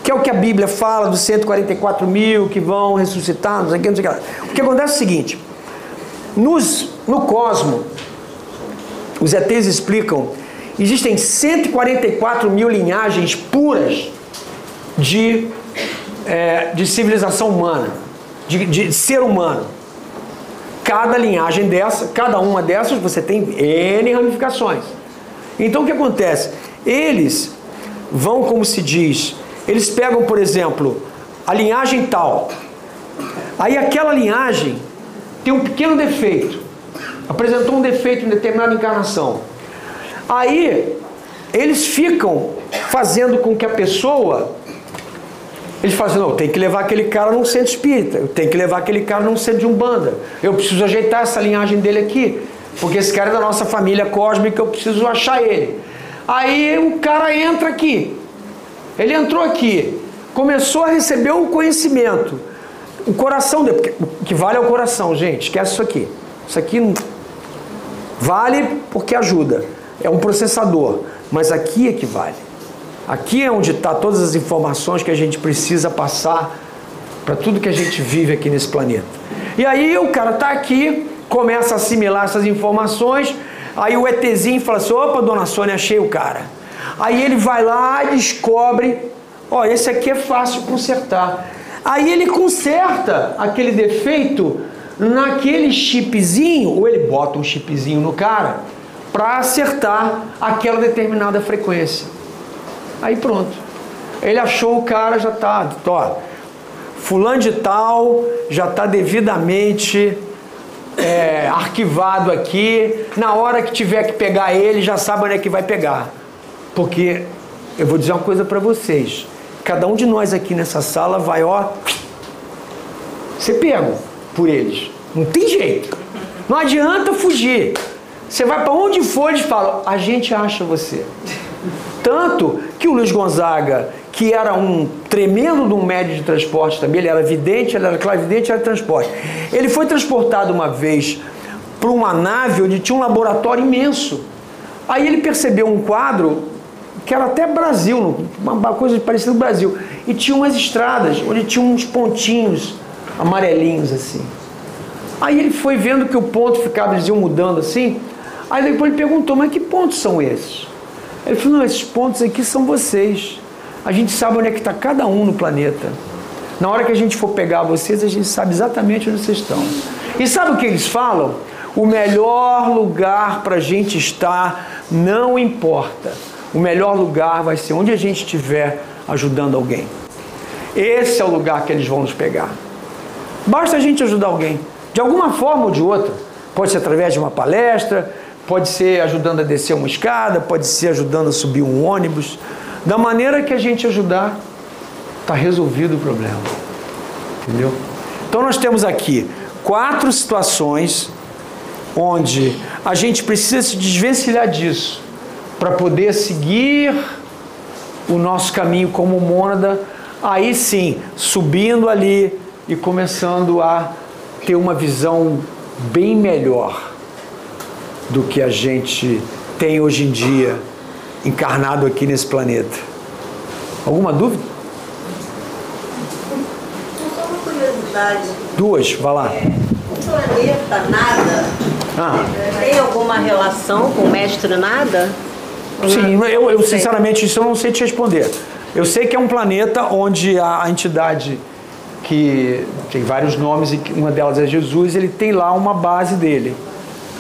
que é o que a Bíblia fala dos 144 mil que vão ressuscitar, não sei o que, não sei o que. O que acontece é o seguinte: nos, no cosmo, os ETs explicam, existem 144 mil linhagens puras de, é, de civilização humana, de, de ser humano. Cada linhagem dessa, cada uma dessas, você tem N ramificações. Então o que acontece? Eles vão, como se diz, eles pegam, por exemplo, a linhagem tal. Aí aquela linhagem tem um pequeno defeito. Apresentou um defeito em determinada encarnação. Aí eles ficam fazendo com que a pessoa eles fazem, não, tem que levar aquele cara num centro espírita, eu tenho que levar aquele cara num centro de umbanda, eu preciso ajeitar essa linhagem dele aqui, porque esse cara é da nossa família cósmica, eu preciso achar ele. Aí o cara entra aqui. Ele entrou aqui, começou a receber o conhecimento. O coração dele, o que vale é o coração, gente, esquece isso aqui. Isso aqui vale porque ajuda. É um processador. mas aqui é que vale. Aqui é onde está todas as informações que a gente precisa passar para tudo que a gente vive aqui nesse planeta. E aí o cara está aqui, começa a assimilar essas informações, aí o ETzinho fala assim, opa, dona Sônia, achei o cara. Aí ele vai lá e descobre, ó, esse aqui é fácil consertar. Aí ele conserta aquele defeito naquele chipzinho, ou ele bota um chipzinho no cara, para acertar aquela determinada frequência. Aí pronto. Ele achou o cara, já está, ó, fulano de tal já está devidamente é, arquivado aqui. Na hora que tiver que pegar ele, já sabe onde é que vai pegar. Porque eu vou dizer uma coisa para vocês. Cada um de nós aqui nessa sala vai, ó, ser pego por eles. Não tem jeito. Não adianta fugir. Você vai para onde for, eles falam, a gente acha você. Tanto que o Luiz Gonzaga, que era um tremendo de um médio de transporte também, ele era vidente, ele era clarividente, era transporte. Ele foi transportado uma vez para uma nave onde tinha um laboratório imenso. Aí ele percebeu um quadro que era até Brasil, uma coisa parecida com Brasil. E tinha umas estradas onde tinha uns pontinhos amarelinhos assim. Aí ele foi vendo que o ponto ficava, eles iam mudando assim. Aí depois ele perguntou, mas que pontos são esses? Ele falou, não, esses pontos aqui são vocês. A gente sabe onde é que está cada um no planeta. Na hora que a gente for pegar vocês, a gente sabe exatamente onde vocês estão. E sabe o que eles falam? O melhor lugar para a gente estar não importa. O melhor lugar vai ser onde a gente estiver ajudando alguém. Esse é o lugar que eles vão nos pegar. Basta a gente ajudar alguém, de alguma forma ou de outra. Pode ser através de uma palestra, pode ser ajudando a descer uma escada, pode ser ajudando a subir um ônibus. Da maneira que a gente ajudar, está resolvido o problema. Entendeu? Então nós temos aqui quatro situações onde a gente precisa se desvencilhar disso para poder seguir o nosso caminho como mônada, aí sim, subindo ali e começando a ter uma visão bem melhor do que a gente tem hoje em dia encarnado aqui nesse planeta. Alguma dúvida? Só uma curiosidade. Duas, vai lá. É, o planeta Nada Ah. tem alguma relação com o mestre Nada? Sim, eu, eu sinceramente isso eu não sei te responder. Eu sei que é um planeta onde a entidade que tem vários nomes e uma delas é Jesus, ele tem lá uma base dele.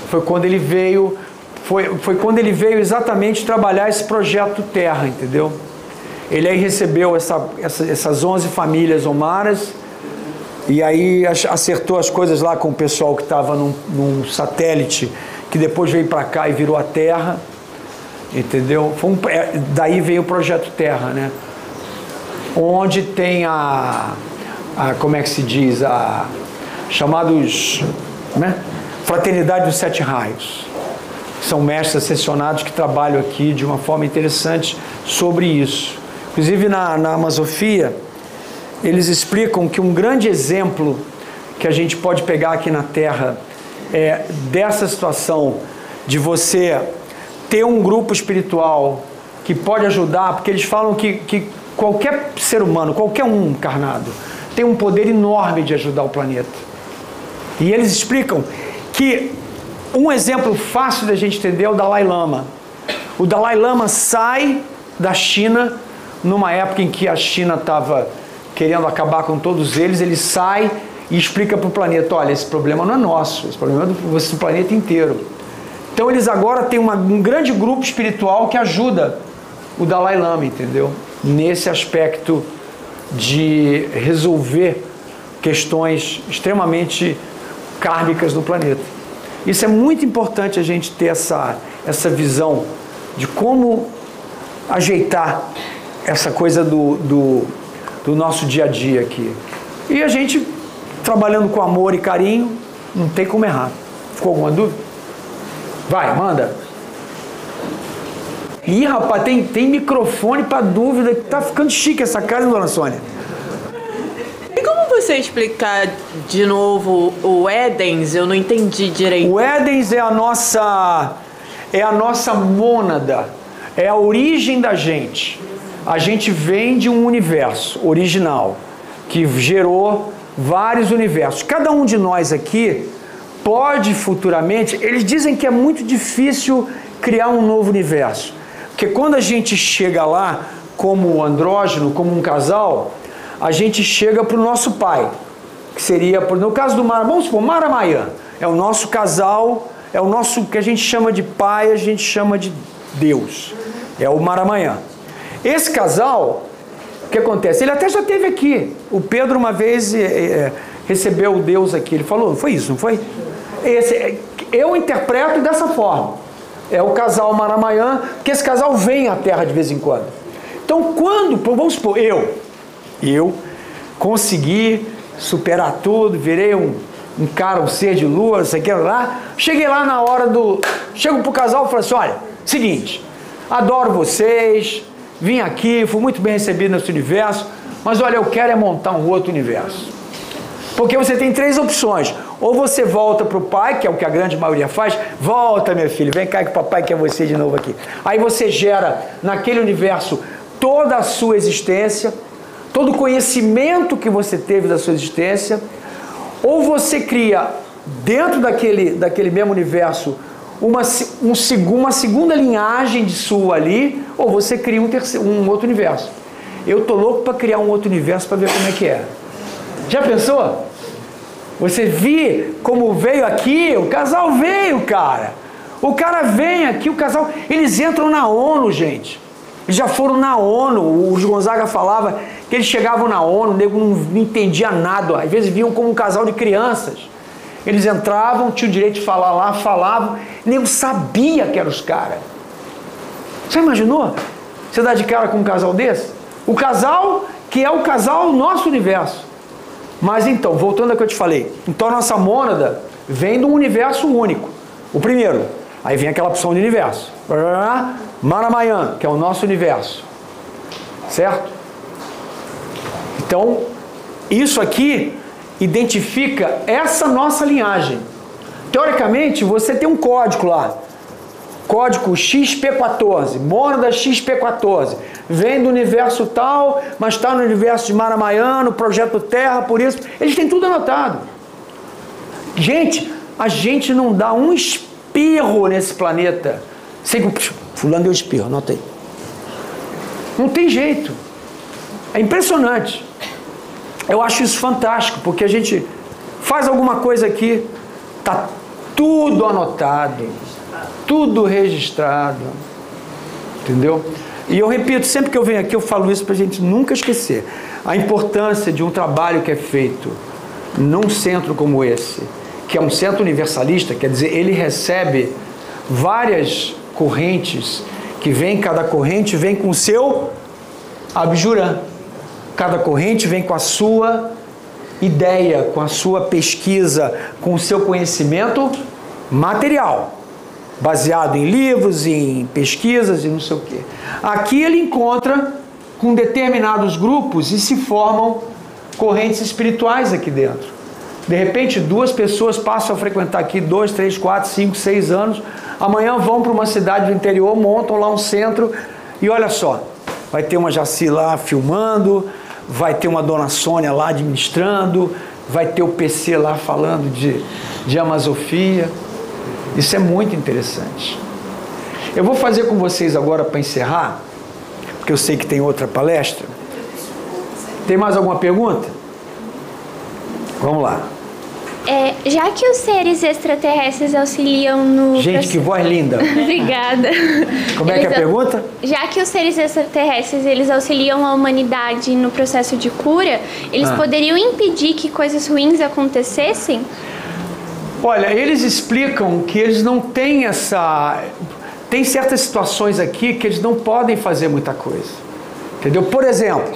Foi quando ele veio, foi, foi quando ele veio exatamente trabalhar esse projeto Terra, entendeu? Ele aí recebeu essa, essa, essas 11 famílias omaras e aí acertou as coisas lá com o pessoal que estava num, num satélite que depois veio para cá e virou a Terra, entendeu? Um, é, daí veio o projeto Terra, né? Onde tem a a, como é que se diz, a chamados, né? Fraternidade dos Sete Raios. São mestres ascensionados que trabalham aqui de uma forma interessante sobre isso. Inclusive na, na Amazofia, eles explicam que um grande exemplo que a gente pode pegar aqui na Terra é dessa situação de você ter um grupo espiritual que pode ajudar, porque eles falam que, que qualquer ser humano, qualquer um encarnado, tem um poder enorme de ajudar o planeta. E eles explicam que um exemplo fácil da gente entender é o Dalai Lama. O Dalai Lama sai da China numa época em que a China estava querendo acabar com todos eles, ele sai e explica para o planeta: olha, esse problema não é nosso, esse problema é do, do planeta inteiro. Então eles agora têm uma, um grande grupo espiritual que ajuda o Dalai Lama, entendeu? Nesse aspecto de resolver questões extremamente kármicas do planeta. Isso é muito importante a gente ter essa, essa visão de como ajeitar essa coisa do, do, do nosso dia a dia aqui. E a gente, trabalhando com amor e carinho, não tem como errar. Ficou alguma dúvida? Vai, manda. Ih, rapaz, tem, tem microfone para dúvida. Tá ficando chique essa casa, dona Sônia. E como você explicar de novo o Edens? Eu não entendi direito. O Edens é a nossa é a nossa mônada. é a origem da gente. A gente vem de um universo original que gerou vários universos. Cada um de nós aqui pode futuramente, eles dizem que é muito difícil criar um novo universo. Porque quando a gente chega lá como andrógeno, como um casal, a gente chega para o nosso pai, que seria, no caso do Mara, vamos supor, Maramayan, é o nosso casal, é o nosso, que a gente chama de pai, a gente chama de Deus, é o Maramayan. Esse casal, o que acontece? Ele até já teve aqui, o Pedro uma vez é, recebeu o Deus aqui, ele falou, foi isso, não foi? Esse, eu interpreto dessa forma, é o casal Maramayan, porque esse casal vem à Terra de vez em quando. Então, quando, vamos supor, eu, eu consegui superar tudo, virei um, um cara, um ser de lua, não sei o que lá, cheguei lá na hora do. Chego pro casal e falo assim: olha, seguinte, adoro vocês, vim aqui, fui muito bem recebido nesse universo, mas olha, eu quero é montar um outro universo. Porque você tem três opções. Ou você volta para o pai, que é o que a grande maioria faz, volta, meu filho, vem cá que o papai quer você de novo aqui. Aí você gera naquele universo toda a sua existência, todo o conhecimento que você teve da sua existência, ou você cria dentro daquele, daquele mesmo universo uma, um, uma segunda linhagem de sua ali, ou você cria um, terceiro, um outro universo. Eu tô louco para criar um outro universo para ver como é que é. Já pensou? Você vi como veio aqui, o casal veio, cara. O cara vem aqui, o casal, eles entram na ONU, gente. Eles já foram na ONU. O Gonzaga falava que eles chegavam na ONU, o nego não entendia nada. Às vezes vinham como um casal de crianças. Eles entravam, tinham o direito de falar lá, falavam. O nego sabia que eram os caras. Você imaginou? Você dá de cara com um casal desse? O casal que é o casal nosso universo. Mas então, voltando ao que eu te falei, então a nossa mônada vem de um universo único. O primeiro, aí vem aquela opção de universo. Maramayan, que é o nosso universo. Certo? Então, isso aqui identifica essa nossa linhagem. Teoricamente, você tem um código lá. Código XP14, mônada XP14. Vem do universo tal, mas está no universo de Maramayano, projeto Terra, por isso. Eles têm tudo anotado. Gente, a gente não dá um espirro nesse planeta. Sem fulano deu espirro, anota aí. Não tem jeito. É impressionante. Eu acho isso fantástico, porque a gente faz alguma coisa aqui, tá tudo anotado tudo registrado. Entendeu? E eu repito, sempre que eu venho aqui, eu falo isso para a gente nunca esquecer. A importância de um trabalho que é feito num centro como esse, que é um centro universalista, quer dizer, ele recebe várias correntes, que vem, cada corrente vem com o seu abjurã. Cada corrente vem com a sua ideia, com a sua pesquisa, com o seu conhecimento material baseado em livros, em pesquisas e não sei o quê. Aqui ele encontra com determinados grupos e se formam correntes espirituais aqui dentro. De repente, duas pessoas passam a frequentar aqui dois, três, quatro, cinco, seis anos. Amanhã vão para uma cidade do interior, montam lá um centro e olha só, vai ter uma Jaci lá filmando, vai ter uma Dona Sônia lá administrando, vai ter o PC lá falando de, de Amazofia. Isso é muito interessante. Eu vou fazer com vocês agora para encerrar, porque eu sei que tem outra palestra. Tem mais alguma pergunta? Vamos lá. É, já que os seres extraterrestres auxiliam no. Gente, processo... que voz linda! Obrigada. Como é que é a pergunta? Já que os seres extraterrestres eles auxiliam a humanidade no processo de cura, eles ah. poderiam impedir que coisas ruins acontecessem? Olha, eles explicam que eles não têm essa. Tem certas situações aqui que eles não podem fazer muita coisa. Entendeu? Por exemplo,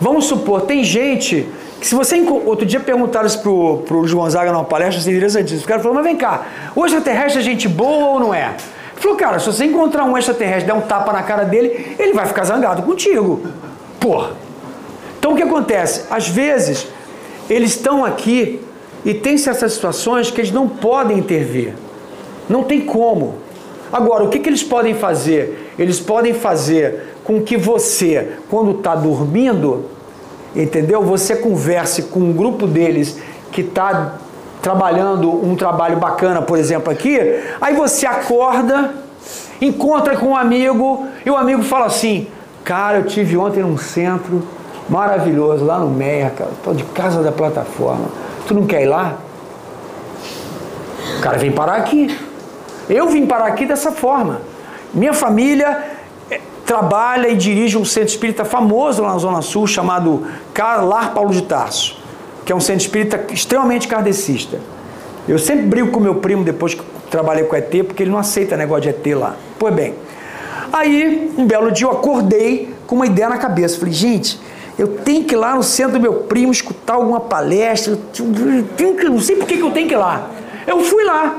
vamos supor, tem gente que se você. Outro dia perguntaram isso pro, pro João Zaga numa palestra, assim, interessantíssimo. O cara falou, mas vem cá, o extraterrestre é gente boa ou não é? Ele falou, cara, se você encontrar um extraterrestre der um tapa na cara dele, ele vai ficar zangado contigo. Porra. Então o que acontece? Às vezes, eles estão aqui e tem certas situações que eles não podem intervir. Não tem como. Agora, o que, que eles podem fazer? eles podem fazer com que você, quando está dormindo, entendeu? Você converse com um grupo deles que está trabalhando um trabalho bacana, por exemplo, aqui, aí você acorda, encontra com um amigo e o amigo fala assim: Cara, eu tive ontem num centro maravilhoso lá no Meia, cara, tô de casa da plataforma. Tu não quer ir lá? O cara vem parar aqui. Eu vim parar aqui dessa forma. Minha família eh, trabalha e dirige um centro espírita famoso lá na Zona Sul chamado Lar Paulo de Tarso, que é um centro espírita extremamente kardecista. Eu sempre brigo com meu primo depois que trabalhei com ET, porque ele não aceita negócio de ET lá. Pois bem, aí um belo dia eu acordei com uma ideia na cabeça. Falei, gente, eu tenho que ir lá no centro do meu primo escutar alguma palestra. Que, não sei por que eu tenho que ir lá. Eu fui lá.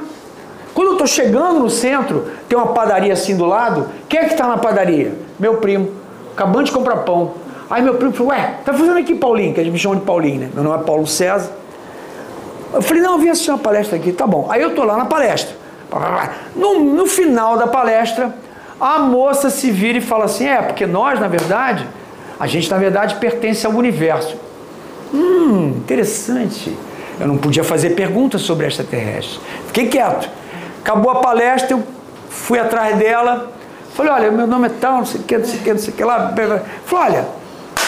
Quando eu estou chegando no centro, tem uma padaria assim do lado. Quem é que está na padaria? Meu primo. Acabando de comprar pão. Aí meu primo falou, ué, tá fazendo aqui Paulinho? Que gente me chama de Paulinho, né? Meu nome é Paulo César. Eu falei, não, eu vim assistir uma palestra aqui. Tá bom. Aí eu tô lá na palestra. No, no final da palestra, a moça se vira e fala assim, é, porque nós, na verdade, a gente, na verdade, pertence ao universo. Hum, interessante. Eu não podia fazer perguntas sobre extraterrestres. Fiquei quieto. Acabou a palestra, eu fui atrás dela. Falei, olha, meu nome é tal, não sei o que, não sei o que, não sei o que lá. Falei, olha,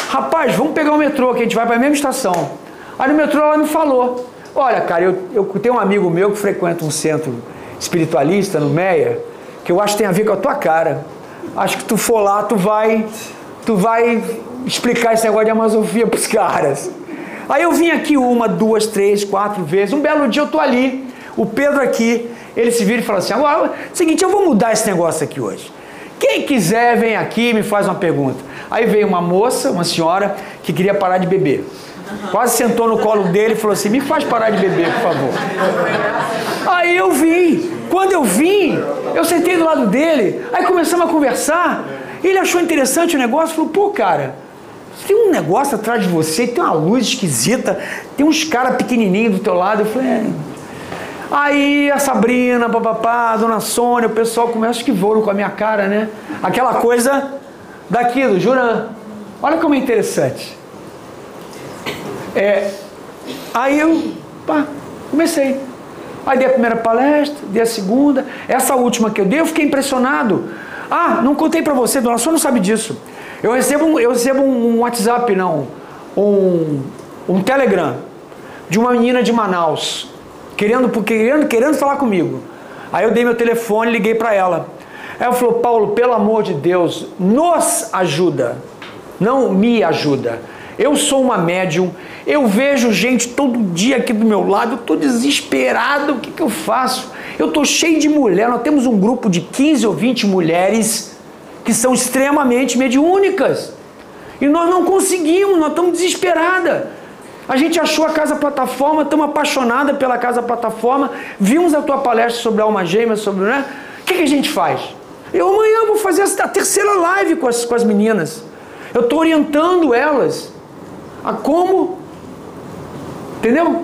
rapaz, vamos pegar o metrô, que a gente vai para a mesma estação. Aí no metrô ela me falou, olha, cara, eu, eu tenho um amigo meu que frequenta um centro espiritualista no Meia, que eu acho que tem a ver com a tua cara. Acho que tu for lá, tu vai, tu vai explicar esse negócio de amazofia pros caras. Aí eu vim aqui uma, duas, três, quatro vezes. Um belo dia eu tô ali, o Pedro aqui, ele se vira e fala assim: agora, seguinte, eu vou mudar esse negócio aqui hoje. Quem quiser, vem aqui e me faz uma pergunta. Aí veio uma moça, uma senhora, que queria parar de beber. Quase sentou no colo dele e falou assim: me faz parar de beber, por favor. Aí eu vim. Quando eu vim, eu sentei do lado dele, aí começamos a conversar. Ele achou interessante o negócio, falou: pô, cara, tem um negócio atrás de você, tem uma luz esquisita, tem uns caras pequenininhos do teu lado. Eu falei: é. Aí a Sabrina, papapá, a dona Sônia, o pessoal começa que voam com a minha cara, né? Aquela coisa daqui do Juran. Olha como é interessante. É, aí eu pá, comecei. Aí dei a primeira palestra, dei a segunda. Essa última que eu dei, eu fiquei impressionado. Ah, não contei para você, dona Sônia não sabe disso. Eu recebo, eu recebo um WhatsApp, não, um, um Telegram de uma menina de Manaus querendo, querendo, querendo falar comigo. Aí eu dei meu telefone, liguei para ela. Ela falou: Paulo, pelo amor de Deus, nos ajuda, não me ajuda. Eu sou uma médium, eu vejo gente todo dia aqui do meu lado, eu estou desesperado, o que, que eu faço? Eu estou cheio de mulher, nós temos um grupo de 15 ou 20 mulheres que são extremamente mediúnicas. E nós não conseguimos, nós estamos desesperadas. A gente achou a Casa Plataforma, estamos apaixonadas pela Casa Plataforma, vimos a tua palestra sobre a alma gêmea, sobre, né? O que, que a gente faz? Eu amanhã vou fazer a terceira live com as, com as meninas. Eu estou orientando elas a como, entendeu?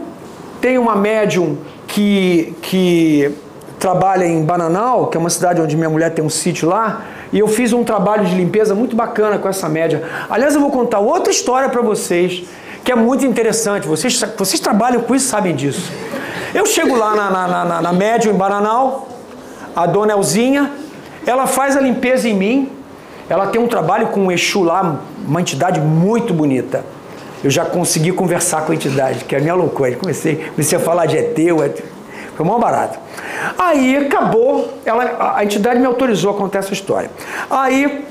Tem uma médium que, que trabalha em Bananal, que é uma cidade onde minha mulher tem um sítio lá, e eu fiz um trabalho de limpeza muito bacana com essa média. Aliás, eu vou contar outra história para vocês que é muito interessante. Vocês, vocês trabalham com isso sabem disso. Eu chego lá na, na, na, na Médio, em Bananal, a dona Elzinha, ela faz a limpeza em mim, ela tem um trabalho com o Exu lá, uma entidade muito bonita. Eu já consegui conversar com a entidade, que é a minha loucura. Comecei, comecei a falar de ET, foi mó barato. Aí acabou, ela, a entidade me autorizou a contar essa história. Aí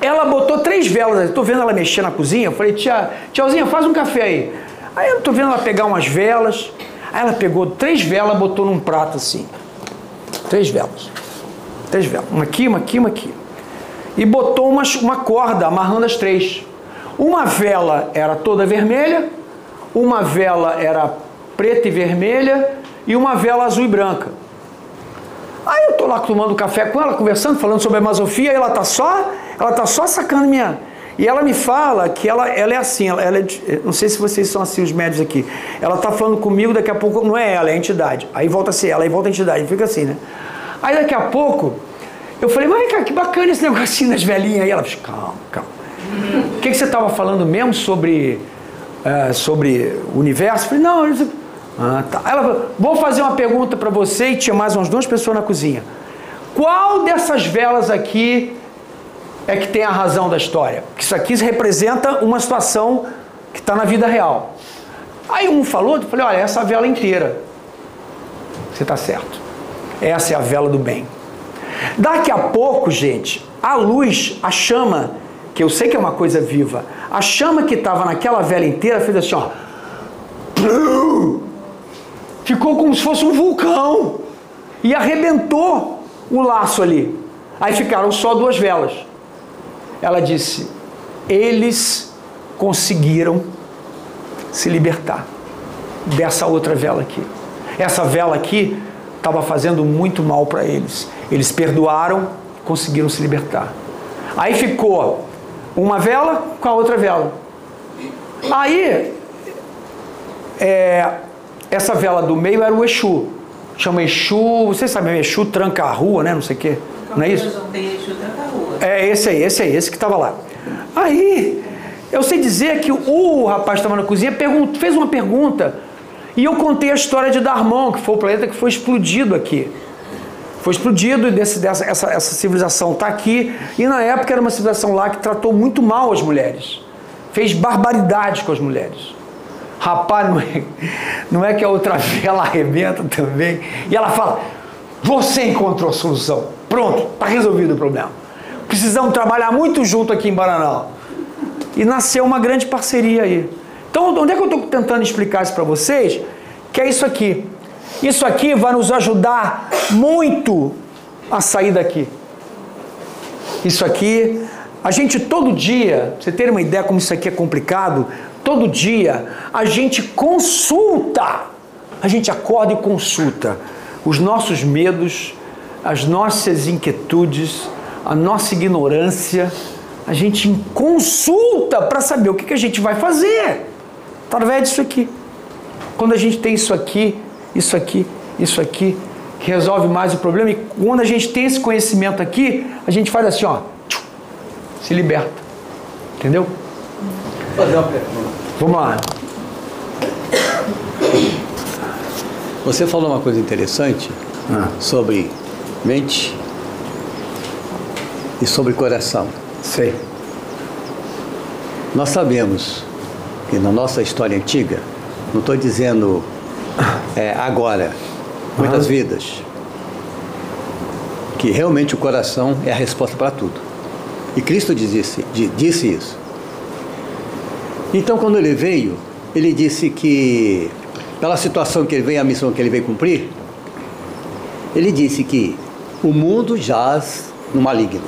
ela botou três velas, estou vendo ela mexer na cozinha, eu falei, tia, tiazinha, faz um café aí. Aí eu estou vendo ela pegar umas velas, aí ela pegou três velas, botou num prato assim. Três velas. Três velas. Uma aqui, uma aqui, uma aqui. E botou uma, uma corda amarrando as três. Uma vela era toda vermelha, uma vela era preta e vermelha e uma vela azul e branca. Aí eu tô lá tomando café com ela, conversando, falando sobre a masofia, e ela tá só, ela tá só sacando minha. E ela me fala que ela, ela é assim, ela, ela é, não sei se vocês são assim os médios aqui. Ela tá falando comigo, daqui a pouco não é ela, é a entidade. Aí volta a ser ela, aí volta a entidade, fica assim, né? Aí daqui a pouco Eu falei, mas cá, que bacana esse negocinho das velhinhas aí. Ela falou, calma, calma. O que, que você estava falando mesmo sobre, eh, sobre o universo? Eu falei, não, eu... ah, tá. Ela falou, vou fazer uma pergunta para você e tinha mais umas duas pessoas na cozinha. Qual dessas velas aqui é que tem a razão da história? Porque isso aqui representa uma situação que está na vida real. Aí um falou, eu falei, olha, essa vela inteira. Você está certo. Essa é a vela do bem. Daqui a pouco, gente, a luz, a chama, que eu sei que é uma coisa viva, a chama que estava naquela vela inteira fez assim, ó. Ficou como se fosse um vulcão. E arrebentou o laço ali. Aí ficaram só duas velas. Ela disse: eles conseguiram se libertar dessa outra vela aqui. Essa vela aqui estava fazendo muito mal para eles. Eles perdoaram, conseguiram se libertar. Aí ficou uma vela com a outra vela. Aí, é, essa vela do meio era o Exu. Chama Exu, vocês sabem, Exu tranca a rua, né? Não sei o quê. Não é isso? É esse aí, esse aí, esse que estava lá. Aí, eu sei dizer que o rapaz que estava na cozinha perguntou, fez uma pergunta e eu contei a história de Darmon, que foi o planeta que foi explodido aqui. Foi explodido e desse, dessa, essa, essa civilização está aqui. E na época era uma civilização lá que tratou muito mal as mulheres. Fez barbaridades com as mulheres. Rapaz, não é, não é que a outra vela arrebenta também. E ela fala: Você encontrou a solução. Pronto, está resolvido o problema. Precisamos trabalhar muito junto aqui em Bananal. E nasceu uma grande parceria aí. Então, onde é que eu estou tentando explicar isso para vocês? Que é isso aqui. Isso aqui vai nos ajudar muito a sair daqui. Isso aqui, a gente todo dia, você ter uma ideia como isso aqui é complicado, todo dia a gente consulta, a gente acorda e consulta os nossos medos, as nossas inquietudes, a nossa ignorância, a gente consulta para saber o que, que a gente vai fazer através disso aqui. Quando a gente tem isso aqui, isso aqui, isso aqui, que resolve mais o problema, e quando a gente tem esse conhecimento aqui, a gente faz assim, ó, se liberta. Entendeu? Vou fazer uma pergunta. Vamos lá. Você falou uma coisa interessante Ah. sobre mente e sobre coração. Sei. Nós sabemos que na nossa história antiga, não estou dizendo é, agora, muitas Aham. vidas, que realmente o coração é a resposta para tudo. E Cristo disse, di- disse isso. Então, quando ele veio, ele disse que, pela situação que ele veio, a missão que ele veio cumprir, ele disse que o mundo jaz no maligno.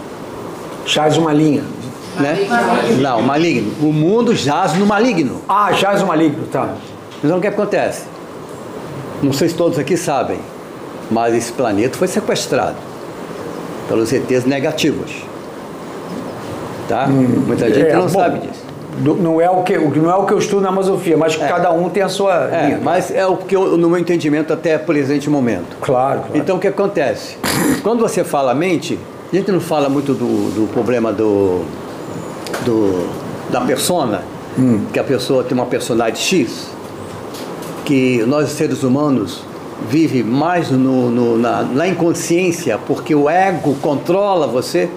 Jaz uma linha. Né? Não, maligno. O mundo jaz no maligno. Ah, jaz o maligno, tá. Então o que acontece? Não sei se todos aqui sabem, mas esse planeta foi sequestrado pelos ETs negativos. Tá? Muita gente é, não bom, sabe disso. do- Não é, o que, não é o que eu estudo na filosofia, mas cada um tem a sua É, linha. mas é o que eu, no meu entendimento até presente momento. Claro, claro. Então o que acontece? Quando você fala mente, a gente não fala muito do, do problema do, do da persona, que a pessoa tem uma personalidade X, que nós seres humanos vive mais no, no- na, na inconsciência, porque o ego controla você.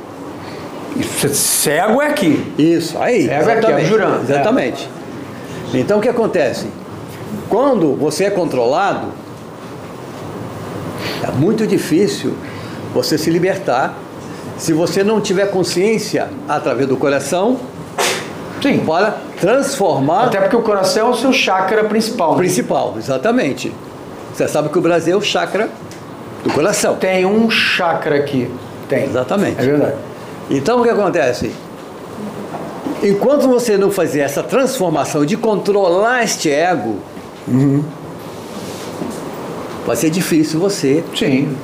Isso- Cego é aqui. Isso, aí. É, é aqui, é jurando. Exatamente. Então o que acontece? Quando você é controlado, é muito difícil você se libertar se você não tiver consciência através do coração Sim. para transformar Até porque o coração é o seu chakra principal. né? principal, exatamente. Você sabe que o Brasil é o chakra do coração. Tem um chakra aqui. Tem. Exatamente. É verdade. Então o que acontece? Enquanto você não fazer essa transformação de controlar este ego, vai ser difícil você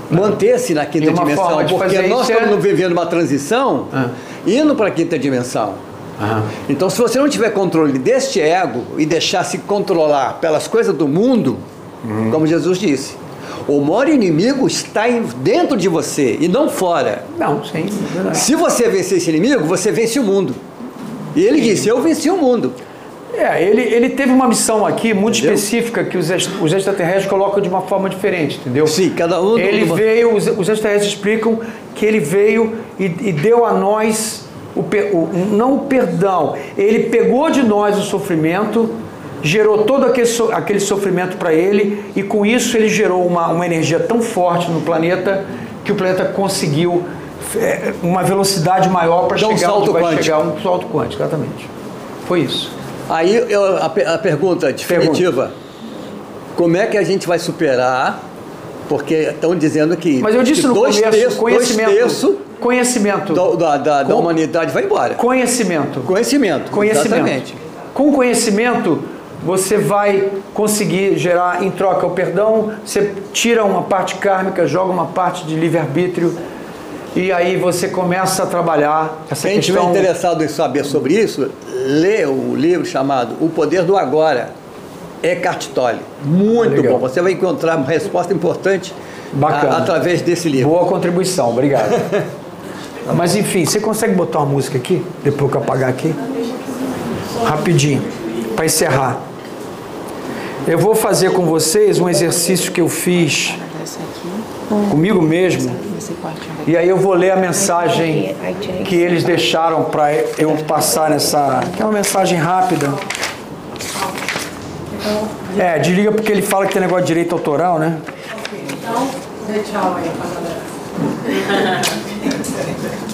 manter-se na quinta dimensão, porque nós isso é- estamos vivendo uma transição Ah. indo para a quinta dimensão. Então, se você não tiver controle deste ego e deixar se controlar pelas coisas do mundo, Uhum. como Jesus disse, O maior inimigo está dentro de você e não fora. Não, sim, é. Se você vencer esse inimigo, você vence o mundo. E ele disse: Eu venci o mundo. É, ele, ele teve uma missão aqui muito Entendeu? específica que os, os extraterrestres colocam de uma forma diferente, entendeu? Sim, cada um. Ele uma- veio, os, os extraterrestres explicam que ele veio e, e deu a nós, o, o- não o perdão, ele pegou de nós o sofrimento, gerou todo aquele, so- aquele sofrimento para ele, e com isso ele gerou uma, uma energia tão forte no planeta que o planeta conseguiu é, uma velocidade maior para Dar um chegar salto onde vai quântico. chegar, um salto quântico, exatamente. Foi isso. Aí eu- a, a pergunta definitiva: como é que a gente vai superar? Porque estão dizendo que, Mas eu disse no dois começo, terços, conhecimento. dois terços conhecimento. do- da, da, da Com- humanidade vai embora. Conhecimento. Conhecimento. Conhecimento. Exatamente. Com conhecimento, você vai conseguir gerar em troca o perdão, você tira uma parte kármica, joga uma parte de livre-arbítrio e aí você começa a trabalhar essa Quem estiver questão. interessado em saber sobre isso, lê o livro chamado O Poder do Agora, Eckhart Tolle. Muito Legal. bom. Você vai encontrar uma resposta importante Bacana. a- através desse livro. Boa contribuição, obrigado. Mas enfim, você consegue botar uma música aqui? Depois que eu apagar aqui? Rapidinho, para encerrar. Eu vou fazer com vocês um exercício que eu fiz comigo mesmo. E aí eu vou ler a mensagem que eles deixaram para eu passar nessa. Que é uma mensagem rápida. É, desliga porque ele fala que tem negócio de direito autoral, né? Então, dê tchau aí pra galera.